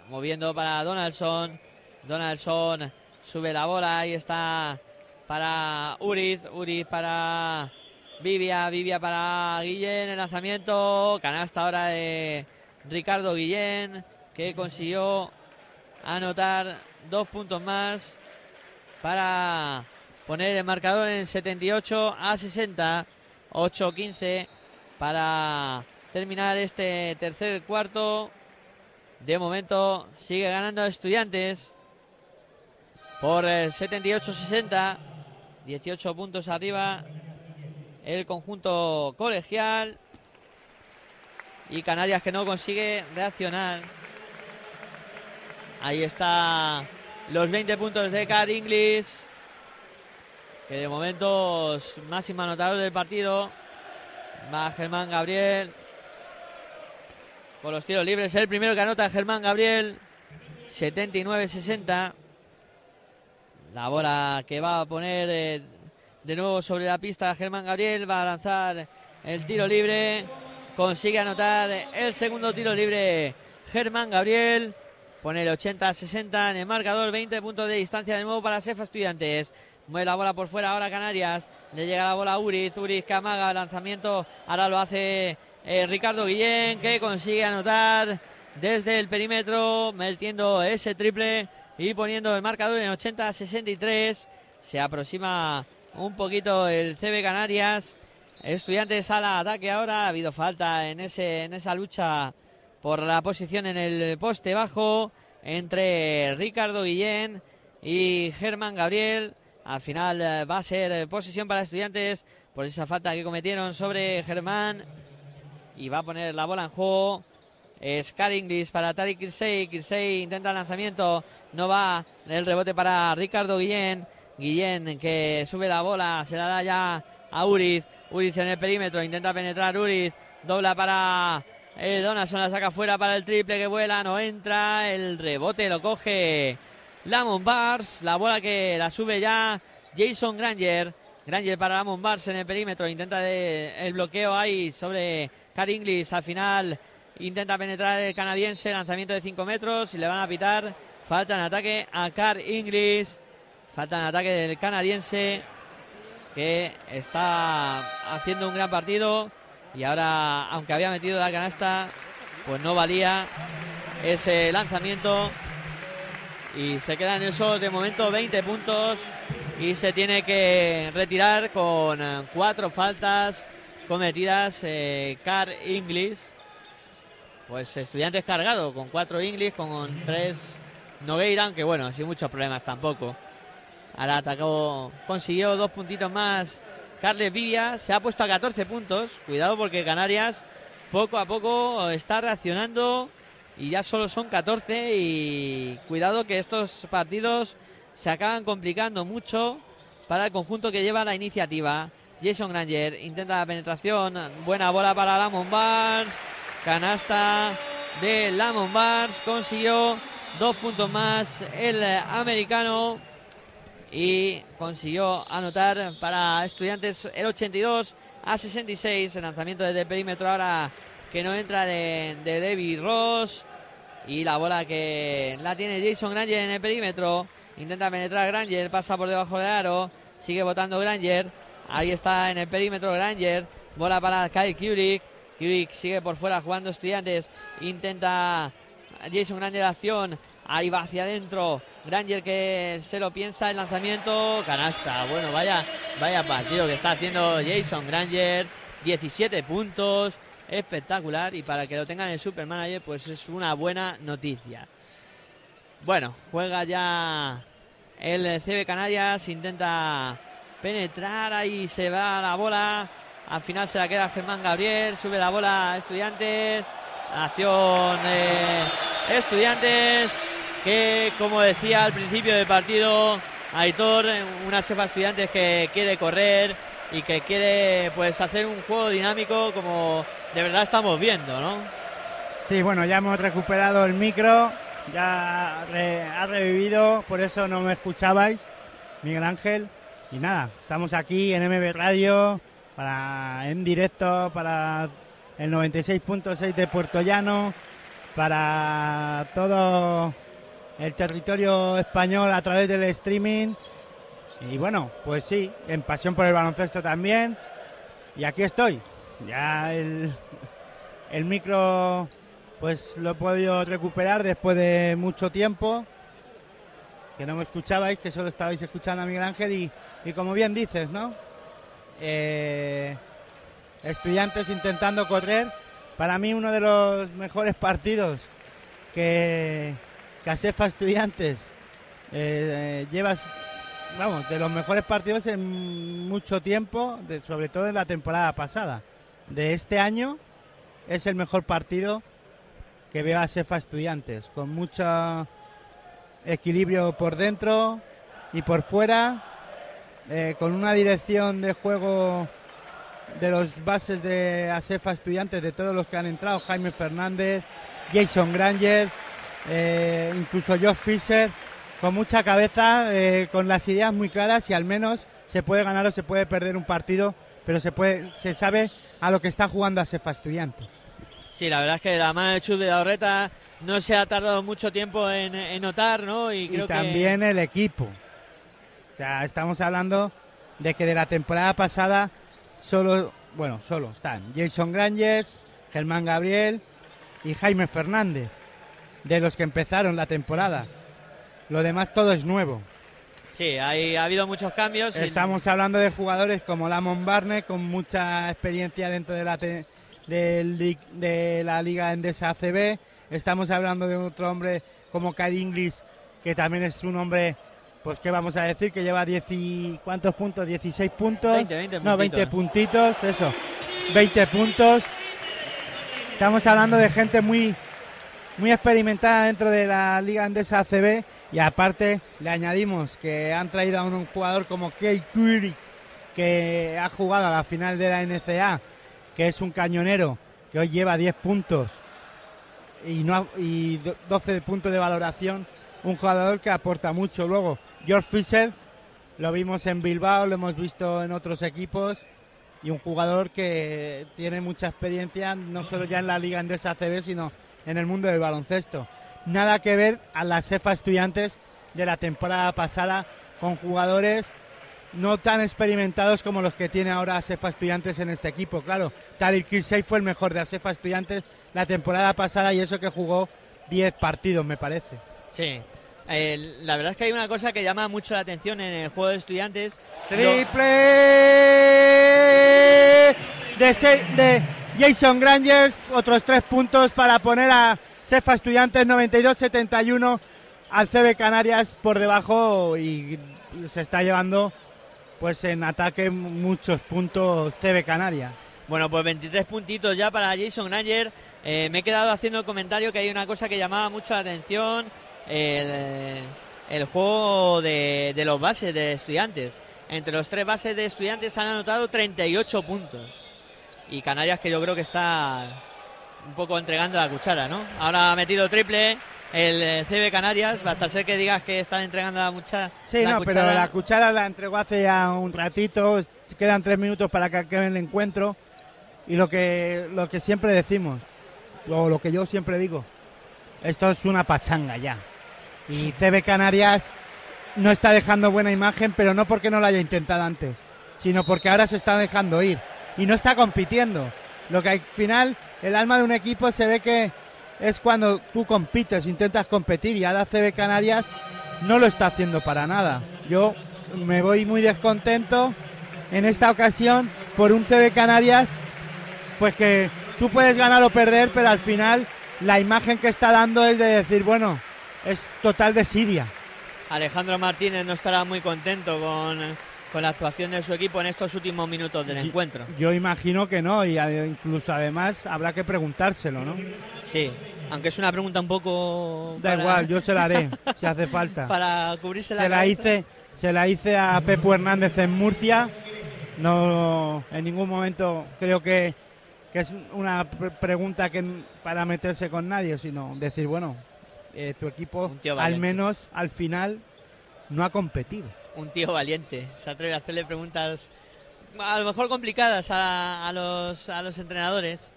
moviendo para Donaldson. Donaldson sube la bola, ahí está para Uriz, Uriz para Vivia, Vivia para Guillén, el lanzamiento, canasta ahora de Ricardo Guillén, que consiguió anotar dos puntos más para poner el marcador en 78 a 60, 8-15 para terminar este tercer cuarto. De momento sigue ganando Estudiantes por el 78-60, 18 puntos arriba el conjunto colegial y Canarias que no consigue reaccionar. Ahí está los 20 puntos de Car Inglis, que de momento es máximo anotador del partido. Va Germán Gabriel con los tiros libres. El primero que anota Germán Gabriel, 79-60. La bola que va a poner eh, de nuevo sobre la pista Germán Gabriel. Va a lanzar el tiro libre. Consigue anotar el segundo tiro libre Germán Gabriel. Pone el 80-60 en el marcador. 20 puntos de distancia de nuevo para Sefa Estudiantes. Mueve la bola por fuera ahora Canarias. Le llega la bola a Uriz. Uriz que amaga. Lanzamiento. Ahora lo hace eh, Ricardo Guillén que consigue anotar desde el perímetro. Metiendo ese triple y poniendo el marcador en 80-63. Se aproxima un poquito el CB Canarias. Estudiantes a la ataque ahora. Ha habido falta en, ese, en esa lucha por la posición en el poste bajo entre Ricardo Guillén y Germán Gabriel. Al final eh, va a ser eh, posición para estudiantes por esa falta que cometieron sobre Germán. Y va a poner la bola en juego. Es Car Inglis para Tariq Kirsey. Kirsey intenta el lanzamiento. No va. El rebote para Ricardo Guillén. Guillén que sube la bola. Se la da ya a Uriz. Uriz en el perímetro. Intenta penetrar Uriz. Dobla para eh. La saca fuera para el triple que vuela. No entra. El rebote lo coge Lamont Bars. La bola que la sube ya Jason Granger. Granger para Lamont Bars en el perímetro. Intenta el bloqueo ahí sobre Car Inglis. Al final intenta penetrar el canadiense. Lanzamiento de 5 metros. Y le van a pitar. Falta en ataque a Car Inglis. Falta en ataque del canadiense. Que está haciendo un gran partido. Y ahora, aunque había metido la canasta, pues no valía ese lanzamiento y se quedan esos de momento 20 puntos. Y se tiene que retirar con eh, cuatro faltas cometidas eh, Car English pues estudiantes cargado con cuatro English con tres Nogueira aunque bueno sin muchos problemas tampoco. Ahora atacó consiguió dos puntitos más. Carles Villa se ha puesto a 14 puntos. Cuidado porque Canarias poco a poco está reaccionando y ya solo son 14 y cuidado que estos partidos se acaban complicando mucho para el conjunto que lleva la iniciativa. Jason Granger intenta la penetración, buena bola para Lamont Bars, canasta de Lamont Bars, consiguió dos puntos más el americano y consiguió anotar para estudiantes el 82 a 66 el lanzamiento desde el perímetro ahora que no entra de, David Ross. Y la bola que la tiene Jason Granger en el perímetro. Intenta penetrar Granger pasa por debajo del aro. Sigue votando Granger. Ahí está en el perímetro Granger. Bola para Kyle Kubrick. Kubrick sigue por fuera jugando estudiantes. Intenta Jason Granger acción. Ahí va hacia adentro. Granger que se lo piensa el lanzamiento. Canasta. Bueno vaya vaya partido que está haciendo Jason Granger. 17 puntos espectacular y para que lo tengan el Supermanager pues es una buena noticia. Bueno, juega ya el CB Canarias, intenta penetrar, ahí se va la bola, al final se la queda Germán Gabriel, sube la bola a Estudiantes, acción Estudiantes que como decía al principio del partido Aitor, una cefa Estudiantes que quiere correr y que quiere pues hacer un juego dinámico como de verdad estamos viendo, ¿no? Sí, bueno, ya hemos recuperado el micro, ya re- ha revivido, por eso no me escuchabais, Miguel Ángel. Y nada, estamos aquí en MB Radio, para, en directo para el 96.6 de Puerto Llano, para todo el territorio español a través del streaming. Y bueno, pues sí, en pasión por el baloncesto también. Y aquí estoy. Ya el, el micro pues lo he podido recuperar después de mucho tiempo. Que no me escuchabais, que solo estabais escuchando a Miguel Ángel. Y, y como bien dices, ¿no? Eh, estudiantes intentando correr. Para mí uno de los mejores partidos que, que Asefa Estudiantes eh, llevas vamos, de los mejores partidos en mucho tiempo, de- sobre todo en la temporada pasada. De este año es el mejor partido que veo a Sefa Estudiantes, con mucho equilibrio por dentro y por fuera, eh, con una dirección de juego de los bases de Asefa Estudiantes, de todos los que han entrado, Jaime Fernández, Jason Granger, eh, incluso Josh Fisher, con mucha cabeza, eh, con las ideas muy claras y al menos se puede ganar o se puede perder un partido, pero se puede, se sabe a lo que está jugando Asefa Estudiantes. Sí, la verdad es que la mano de Chus de la no se ha tardado mucho tiempo en, en notar, ¿no? Y y creo también el equipo. O sea, estamos hablando de que de la temporada pasada solo, bueno, solo están Jason Grangers, Germán Gabriel y Jaime Fernández, de los que empezaron la temporada. Lo demás todo es nuevo. Sí, hay, ha habido muchos cambios. y- Estamos hablando de jugadores como Lamont Barney, con mucha experiencia dentro de la, te- lig- de la Liga Endesa ACB. Estamos hablando de otro hombre como Kyle Inglis, que también es un hombre, pues qué vamos a decir, que lleva 10 y, ¿cuántos puntos? 16 puntos. 20, 20 no, 20 puntitos. puntitos, eso. 20 puntos. Estamos hablando de gente muy, muy experimentada dentro de la Liga Andesa ACB y aparte le añadimos que han traído a un jugador como Kay Curry que ha jugado a la final de la NCA, que es un cañonero que hoy lleva 10 puntos y, no y do- 12 puntos de valoración, un jugador que aporta mucho. Luego, George Fisher, lo vimos en Bilbao, lo hemos visto en otros equipos y un jugador que tiene mucha experiencia no solo ya en la Liga Endesa ACB, sino en el mundo del baloncesto. Nada que ver a la CEFA Estudiantes de la temporada pasada con jugadores no tan experimentados como los que tiene ahora Asefa Estudiantes en este equipo. Claro, Tadir Kirsey fue el mejor de Asefa Estudiantes la temporada pasada y eso que jugó 10 partidos, me parece. Sí. Eh, la verdad es que hay una cosa que llama mucho la atención en el juego de estudiantes. Triple de, de Jason Grangers, otros tres puntos para poner a Cefa Estudiantes 92-71 al CB Canarias por debajo y se está llevando pues en ataque muchos puntos CB Canarias. Bueno, pues 23 puntitos ya para Jason Granger. Eh, me he quedado haciendo el comentario que hay una cosa que llamaba mucho la atención, el, juego de los bases de estudiantes. Entre los tres bases de estudiantes han anotado 38 puntos. Y Canarias que yo creo que está un poco entregando la cuchara, ¿no? Ahora ha metido triple el eh, CB Canarias, basta ser que digas que están entregando la, mucha, Sí, la no, pero cuchara. la cuchara la entregó hace ya un ratito, quedan tres minutos para que acabe el encuentro y lo que, lo que siempre decimos, o lo que yo siempre digo, esto es una pachanga ya. Y CB Canarias no está dejando buena imagen, pero no porque no lo haya intentado antes, sino porque ahora se está dejando ir y no está compitiendo. Lo que al final, el alma de un equipo se ve que es cuando tú compites, intentas competir y ahora CB Canarias no lo está haciendo para nada. Yo me voy muy descontento en esta ocasión por un CB Canarias, pues que tú puedes ganar o perder, pero al final la imagen que está dando es de decir, bueno, es total desidia. Alejandro Martínez no estará muy contento con, con la actuación de su equipo en estos últimos minutos del encuentro. Yo imagino que no, y incluso además habrá que preguntárselo, ¿no? Sí, aunque es una pregunta un poco... Da para- igual, yo se la haré, si hace falta. Para cubrirse la se la hice se la hice a Pepo Hernández en Murcia no en ningún momento creo que, que es una pre- pregunta que para meterse con nadie sino decir bueno eh, tu equipo al menos al final no ha competido Un tío valiente, se atreve a hacerle preguntas a lo mejor complicadas a, a los, a los entrenadores.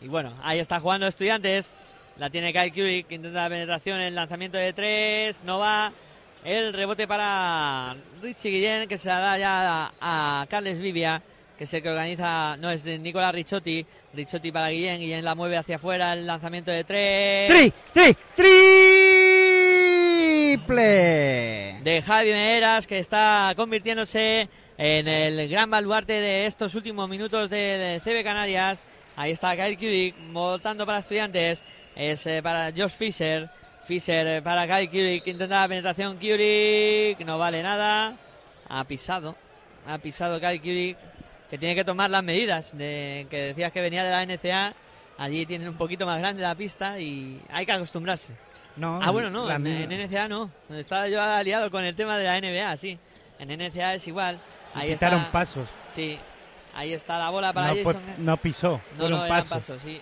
Y bueno, ahí está jugando Estudiantes. La tiene Kyle que intenta la penetración, el lanzamiento de tres, no va. El rebote para Richie Guillén, que se la da ya a, a Carles Vivia, que es el que organiza, no es Nicolás Ricciotti. Ricciotti para Guillén, Guillén la mueve hacia afuera, el lanzamiento de tres. tri tri triple de Javi Meras que está convirtiéndose en el gran baluarte de estos últimos minutos de, de CB Canarias. Ahí está Kyle Kulik votando para estudiantes. Es eh, para Josh Fisher. Fisher eh, para Kyle Kulik. Intenta la penetración Kulik. No vale nada. Ha pisado. Ha pisado Kyle Kulik. Que tiene que tomar las medidas. Que decías que venía de la NCA. Allí tienen un poquito más grande la pista y hay que acostumbrarse. No Ah, bueno, no, en, en NCA no. Estaba yo aliado con el tema de la NBA, sí. En NCA es igual. Ahí quitaron está. pasos Sí. Ahí está la bola para no, Jason. no pisó No, no, pasos pasos, sí.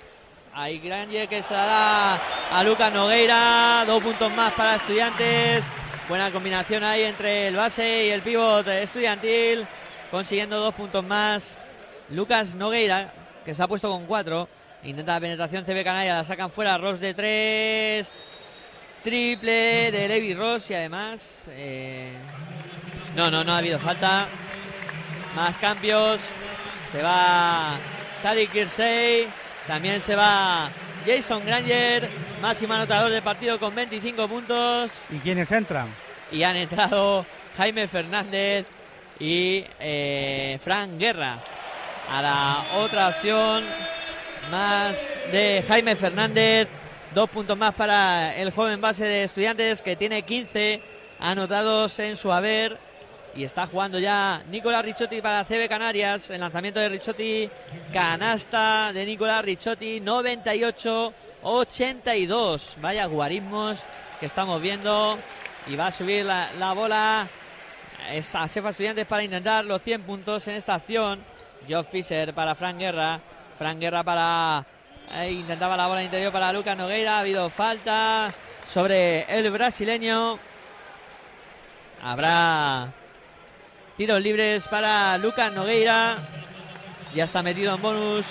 Ahí Granger que se la da a Lucas Nogueira. Dos puntos más para estudiantes. Buena combinación ahí entre el base y el pivot estudiantil. Consiguiendo dos puntos más. Lucas Nogueira, que se ha puesto con cuatro. Intenta la penetración CB Canalla, la sacan fuera. Ross de tres. Triple de Levi Ross y además. eh, No, no, no ha habido falta. Más cambios. Se va Tariq Kirsey. También se va Jason Granger. Máximo anotador del partido con 25 puntos. y quiénes entran Y han entrado Jaime Fernández y eh, Frank Guerra. A la otra opción más de Jaime Fernández. Dos puntos más para el joven base de estudiantes que tiene 15 anotados en su haber. Y está jugando ya Nicolás Ricciotti para CB Canarias. El lanzamiento de Ricciotti, canasta de Nicolás Ricciotti, 98-82. Vaya guarismos que estamos viendo. Y va a subir la, la bola. A Sefa Estudiantes para intentar los 100 puntos en esta acción. Joe Fisher para Frank Guerra. Frank Guerra para. Eh, intentaba la bola interior para Lucas Nogueira. Ha habido falta sobre el brasileño. Habrá tiros libres para Lucas Nogueira. Ya está metido en bonus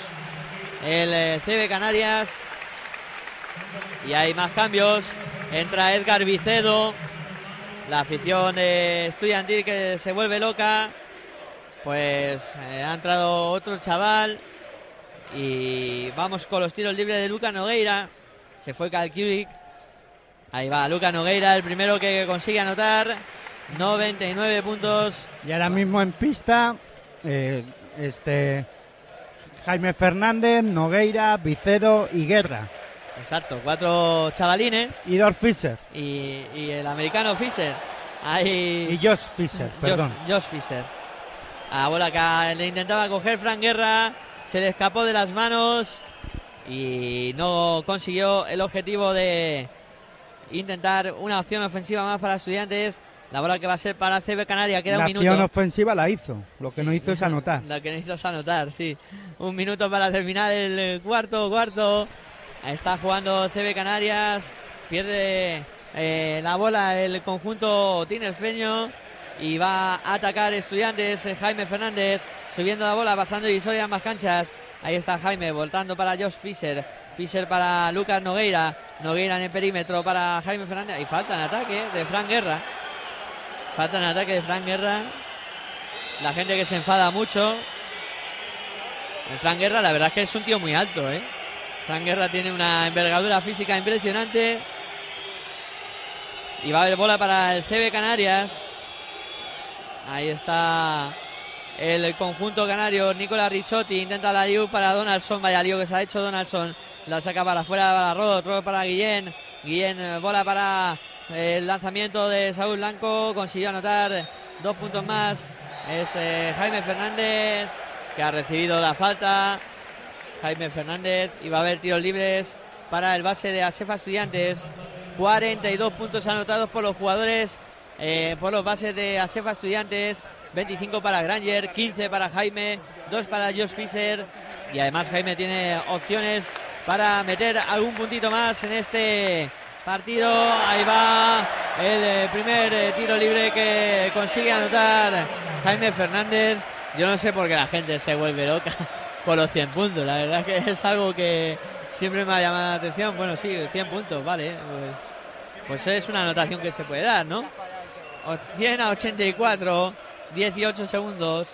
el eh, CB Canarias. Y hay más cambios. Entra Edgar Vicedo La afición eh, estudiantil que se vuelve loca. Pues eh, ha entrado otro chaval. Y vamos con los tiros libres de Luca Nogueira. Se fue Calculic. Ahí va Luca Nogueira, el primero que consigue anotar. 99 puntos. Y ahora mismo en pista, eh, este Jaime Fernández, Nogueira, Vicedo y Guerra. Exacto, cuatro chavalines. Y Dor Fischer. Y, y el americano Fischer. Ahí. Y Josh Fischer, Josh- perdón. Josh Fischer. A la bola que le intentaba coger Fran Guerra. Se le escapó de las manos. Y no consiguió el objetivo de intentar una opción ofensiva más para estudiantes. La bola que va a ser para CB Canaria. Queda La un minuto. acción ofensiva la hizo. Lo que Sí. no hizo es anotar. Lo que necesito es anotar, sí. Un minuto para terminar el eh, cuarto, cuarto. Está jugando CB Canarias. Pierde eh, la bola el conjunto tinerfeño. Y va a atacar estudiantes. eh, Jaime Fernández subiendo la bola, pasando divisoria en más canchas. Ahí está Jaime, voltando para Josh Fischer. Fischer para Lucas Nogueira. Nogueira en el perímetro para Jaime Fernández. Y falta en ataque de Fran Guerra. Falta en ataque de Fran Guerra. La gente que se enfada mucho. El Fran Guerra, la verdad es que es un tío muy alto, ¿eh? Fran Guerra tiene una envergadura física impresionante. Y va a haber bola para el CB Canarias. Ahí está el conjunto canario. Nicolás Ricciotti intenta la liu para Donaldson. Vaya lío que se ha hecho Donaldson. La saca para afuera para Rod. Rod para Guillén. Guillén, eh, bola para eh, el lanzamiento de Saúl Blanco. Consiguió anotar dos puntos más. Es eh, Jaime Fernández que ha recibido la falta. Jaime Fernández y va a haber tiros libres para el base de Asefa Estudiantes. 42 puntos anotados por los jugadores, eh, por los bases de Asefa Estudiantes. 25 para Granger, 15 para Jaime, 2 para Josh Fisher. Y además Jaime tiene opciones para meter algún puntito más en este partido. Ahí va el eh, primer eh, tiro libre que consigue anotar Jaime Fernández. Yo no sé por qué la gente se vuelve loca con los 100 puntos. La verdad que es algo que siempre me ha llamado la atención. Bueno, sí, 100 puntos, vale. Pues, pues es una anotación que se puede dar, ¿no? O- 100 a 84, 18 segundos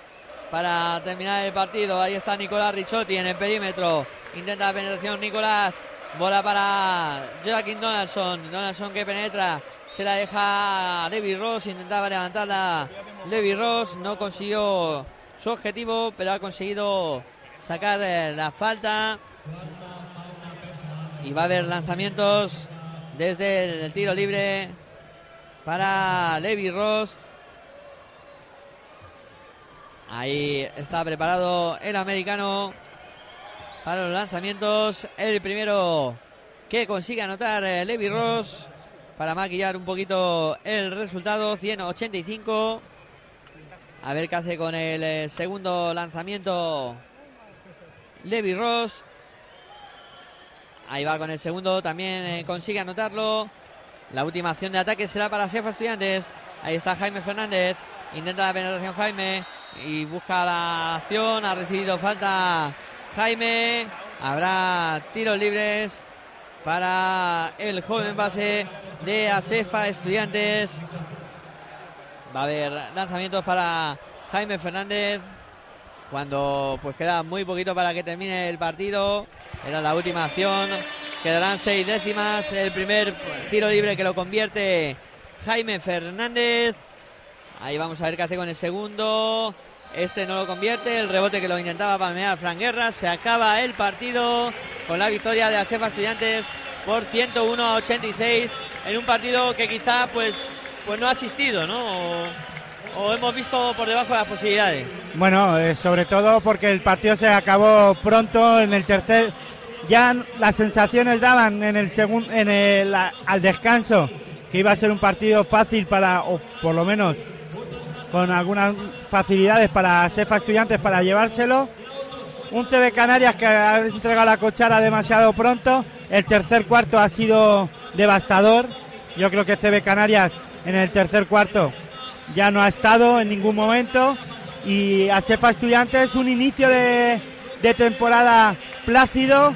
para terminar el partido. Ahí está Nicolás Ricciotti en el perímetro. Intenta la penetración Nicolás. Bola para Joaquín Donaldson. Donaldson que penetra. Se la deja a Levi Ross. Intentaba levantarla Levi Ross. No consiguió su objetivo, pero ha conseguido sacar eh, la falta. Y va a haber lanzamientos desde el tiro libre para Levi Ross. Ahí está preparado el americano para los lanzamientos. El primero que consigue anotar eh, Levi Ross para maquillar un poquito el resultado. 185. A ver qué hace con el eh, segundo lanzamiento Levi Ross. Ahí va con el segundo, también eh, consigue anotarlo. La última acción de ataque será para Sefa Estudiantes. Ahí está Jaime Fernández. Intenta la penetración Jaime y busca la acción. Ha recibido falta Jaime. Habrá tiros libres para el joven base de Asefa Estudiantes. Va a haber lanzamientos para Jaime Fernández. Cuando pues queda muy poquito para que termine el partido. Era la última acción. Quedarán seis décimas. El primer tiro libre que lo convierte Jaime Fernández. Ahí vamos a ver qué hace con el segundo. Este no lo convierte. El rebote que lo intentaba palmear Fran Guerra. Se acaba el partido con la victoria de Asefa Estudiantes por 101 a 86. En un partido que quizá pues, pues no ha asistido, ¿no? O, hemos visto por debajo de las posibilidades. Bueno, eh, sobre todo porque el partido se acabó pronto en el tercer. Ya las sensaciones daban en el segundo, en el al descanso que iba a ser un partido fácil para, o por lo menos con algunas facilidades para Sefa Estudiantes para llevárselo. Un CB Canarias que ha entregado la cochara demasiado pronto. El tercer cuarto ha sido devastador. Yo creo que CB Canarias en el tercer cuarto ya no ha estado en ningún momento. Y a Sefa Estudiantes un inicio de, temporada plácido,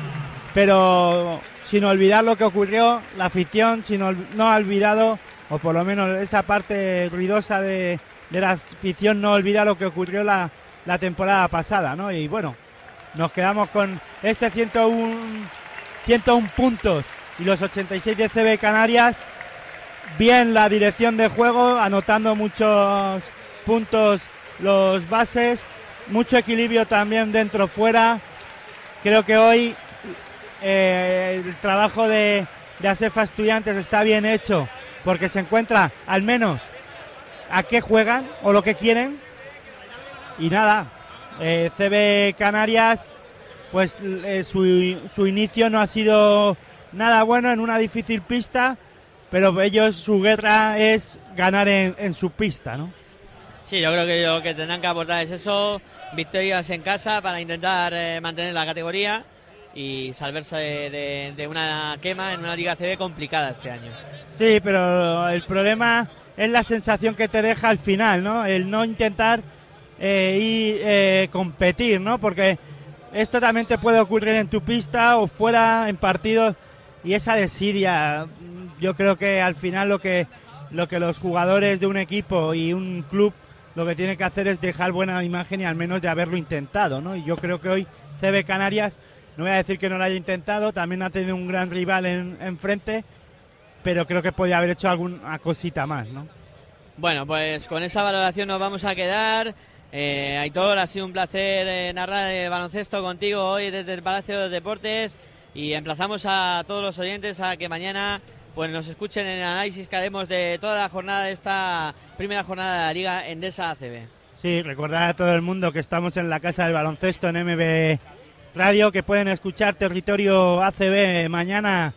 pero sin olvidar lo que ocurrió, la afición sin no ha olvidado o por lo menos esa parte ruidosa de, de la afición no olvida lo que ocurrió la, temporada pasada, ¿no? Y bueno, nos quedamos con este 101, 101 puntos y los 86 de CB Canarias. Bien la dirección de juego, anotando muchos puntos los bases, mucho equilibrio también dentro fuera. Creo que hoy eh, el trabajo de, de Asefa Estudiantes está bien hecho porque se encuentra al menos a qué juegan o lo que quieren. Y nada, eh, CB Canarias, pues eh, su, su inicio no ha sido nada bueno en una difícil pista, pero ellos su guerra es ganar en, en su pista, ¿no? Sí, yo creo que lo que tendrán que aportar es eso, victorias en casa para intentar eh, mantener la categoría y salvarse de, de- de una quema en una Liga CB complicada este año. Sí, pero el problema es la sensación que te deja al final, ¿no? El no intentar eh, ir, eh, competir, ¿no? Porque esto también te puede ocurrir en tu pista o fuera en partidos y esa desidia. Yo creo que al final lo que lo que los jugadores de un equipo y un club lo que tienen que hacer es dejar buena imagen y al menos de haberlo intentado, ¿no? Y yo creo que hoy CB Canarias, no voy a decir que no lo haya intentado, también ha tenido un gran rival en, enfrente, pero creo que podía haber hecho alguna cosita más, ¿no? Bueno, pues con esa valoración nos vamos a quedar. Eh, Aitor, ha sido un placer eh, narrar el baloncesto contigo hoy desde el Palacio de los Deportes y emplazamos a todos los oyentes a que mañana pues nos escuchen en el análisis que haremos de toda la jornada de esta primera jornada de la Liga Endesa ACB. Sí, recordar a todo el mundo que estamos en la Casa del Baloncesto en MB Radio, que pueden escuchar Territorio ACB mañana,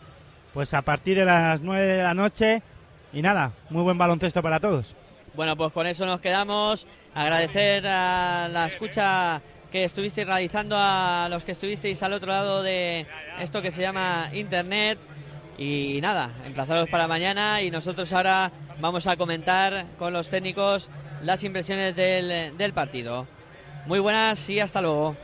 pues a partir de las 9 de la noche. Y nada, muy buen baloncesto para todos. Bueno, pues con eso nos quedamos. Agradecer a la escucha que estuvisteis realizando, a los que estuvisteis al otro lado de esto que se llama Internet. Y nada, emplazaros para mañana y nosotros ahora vamos a comentar con los técnicos las impresiones del, del partido. Muy buenas y hasta luego.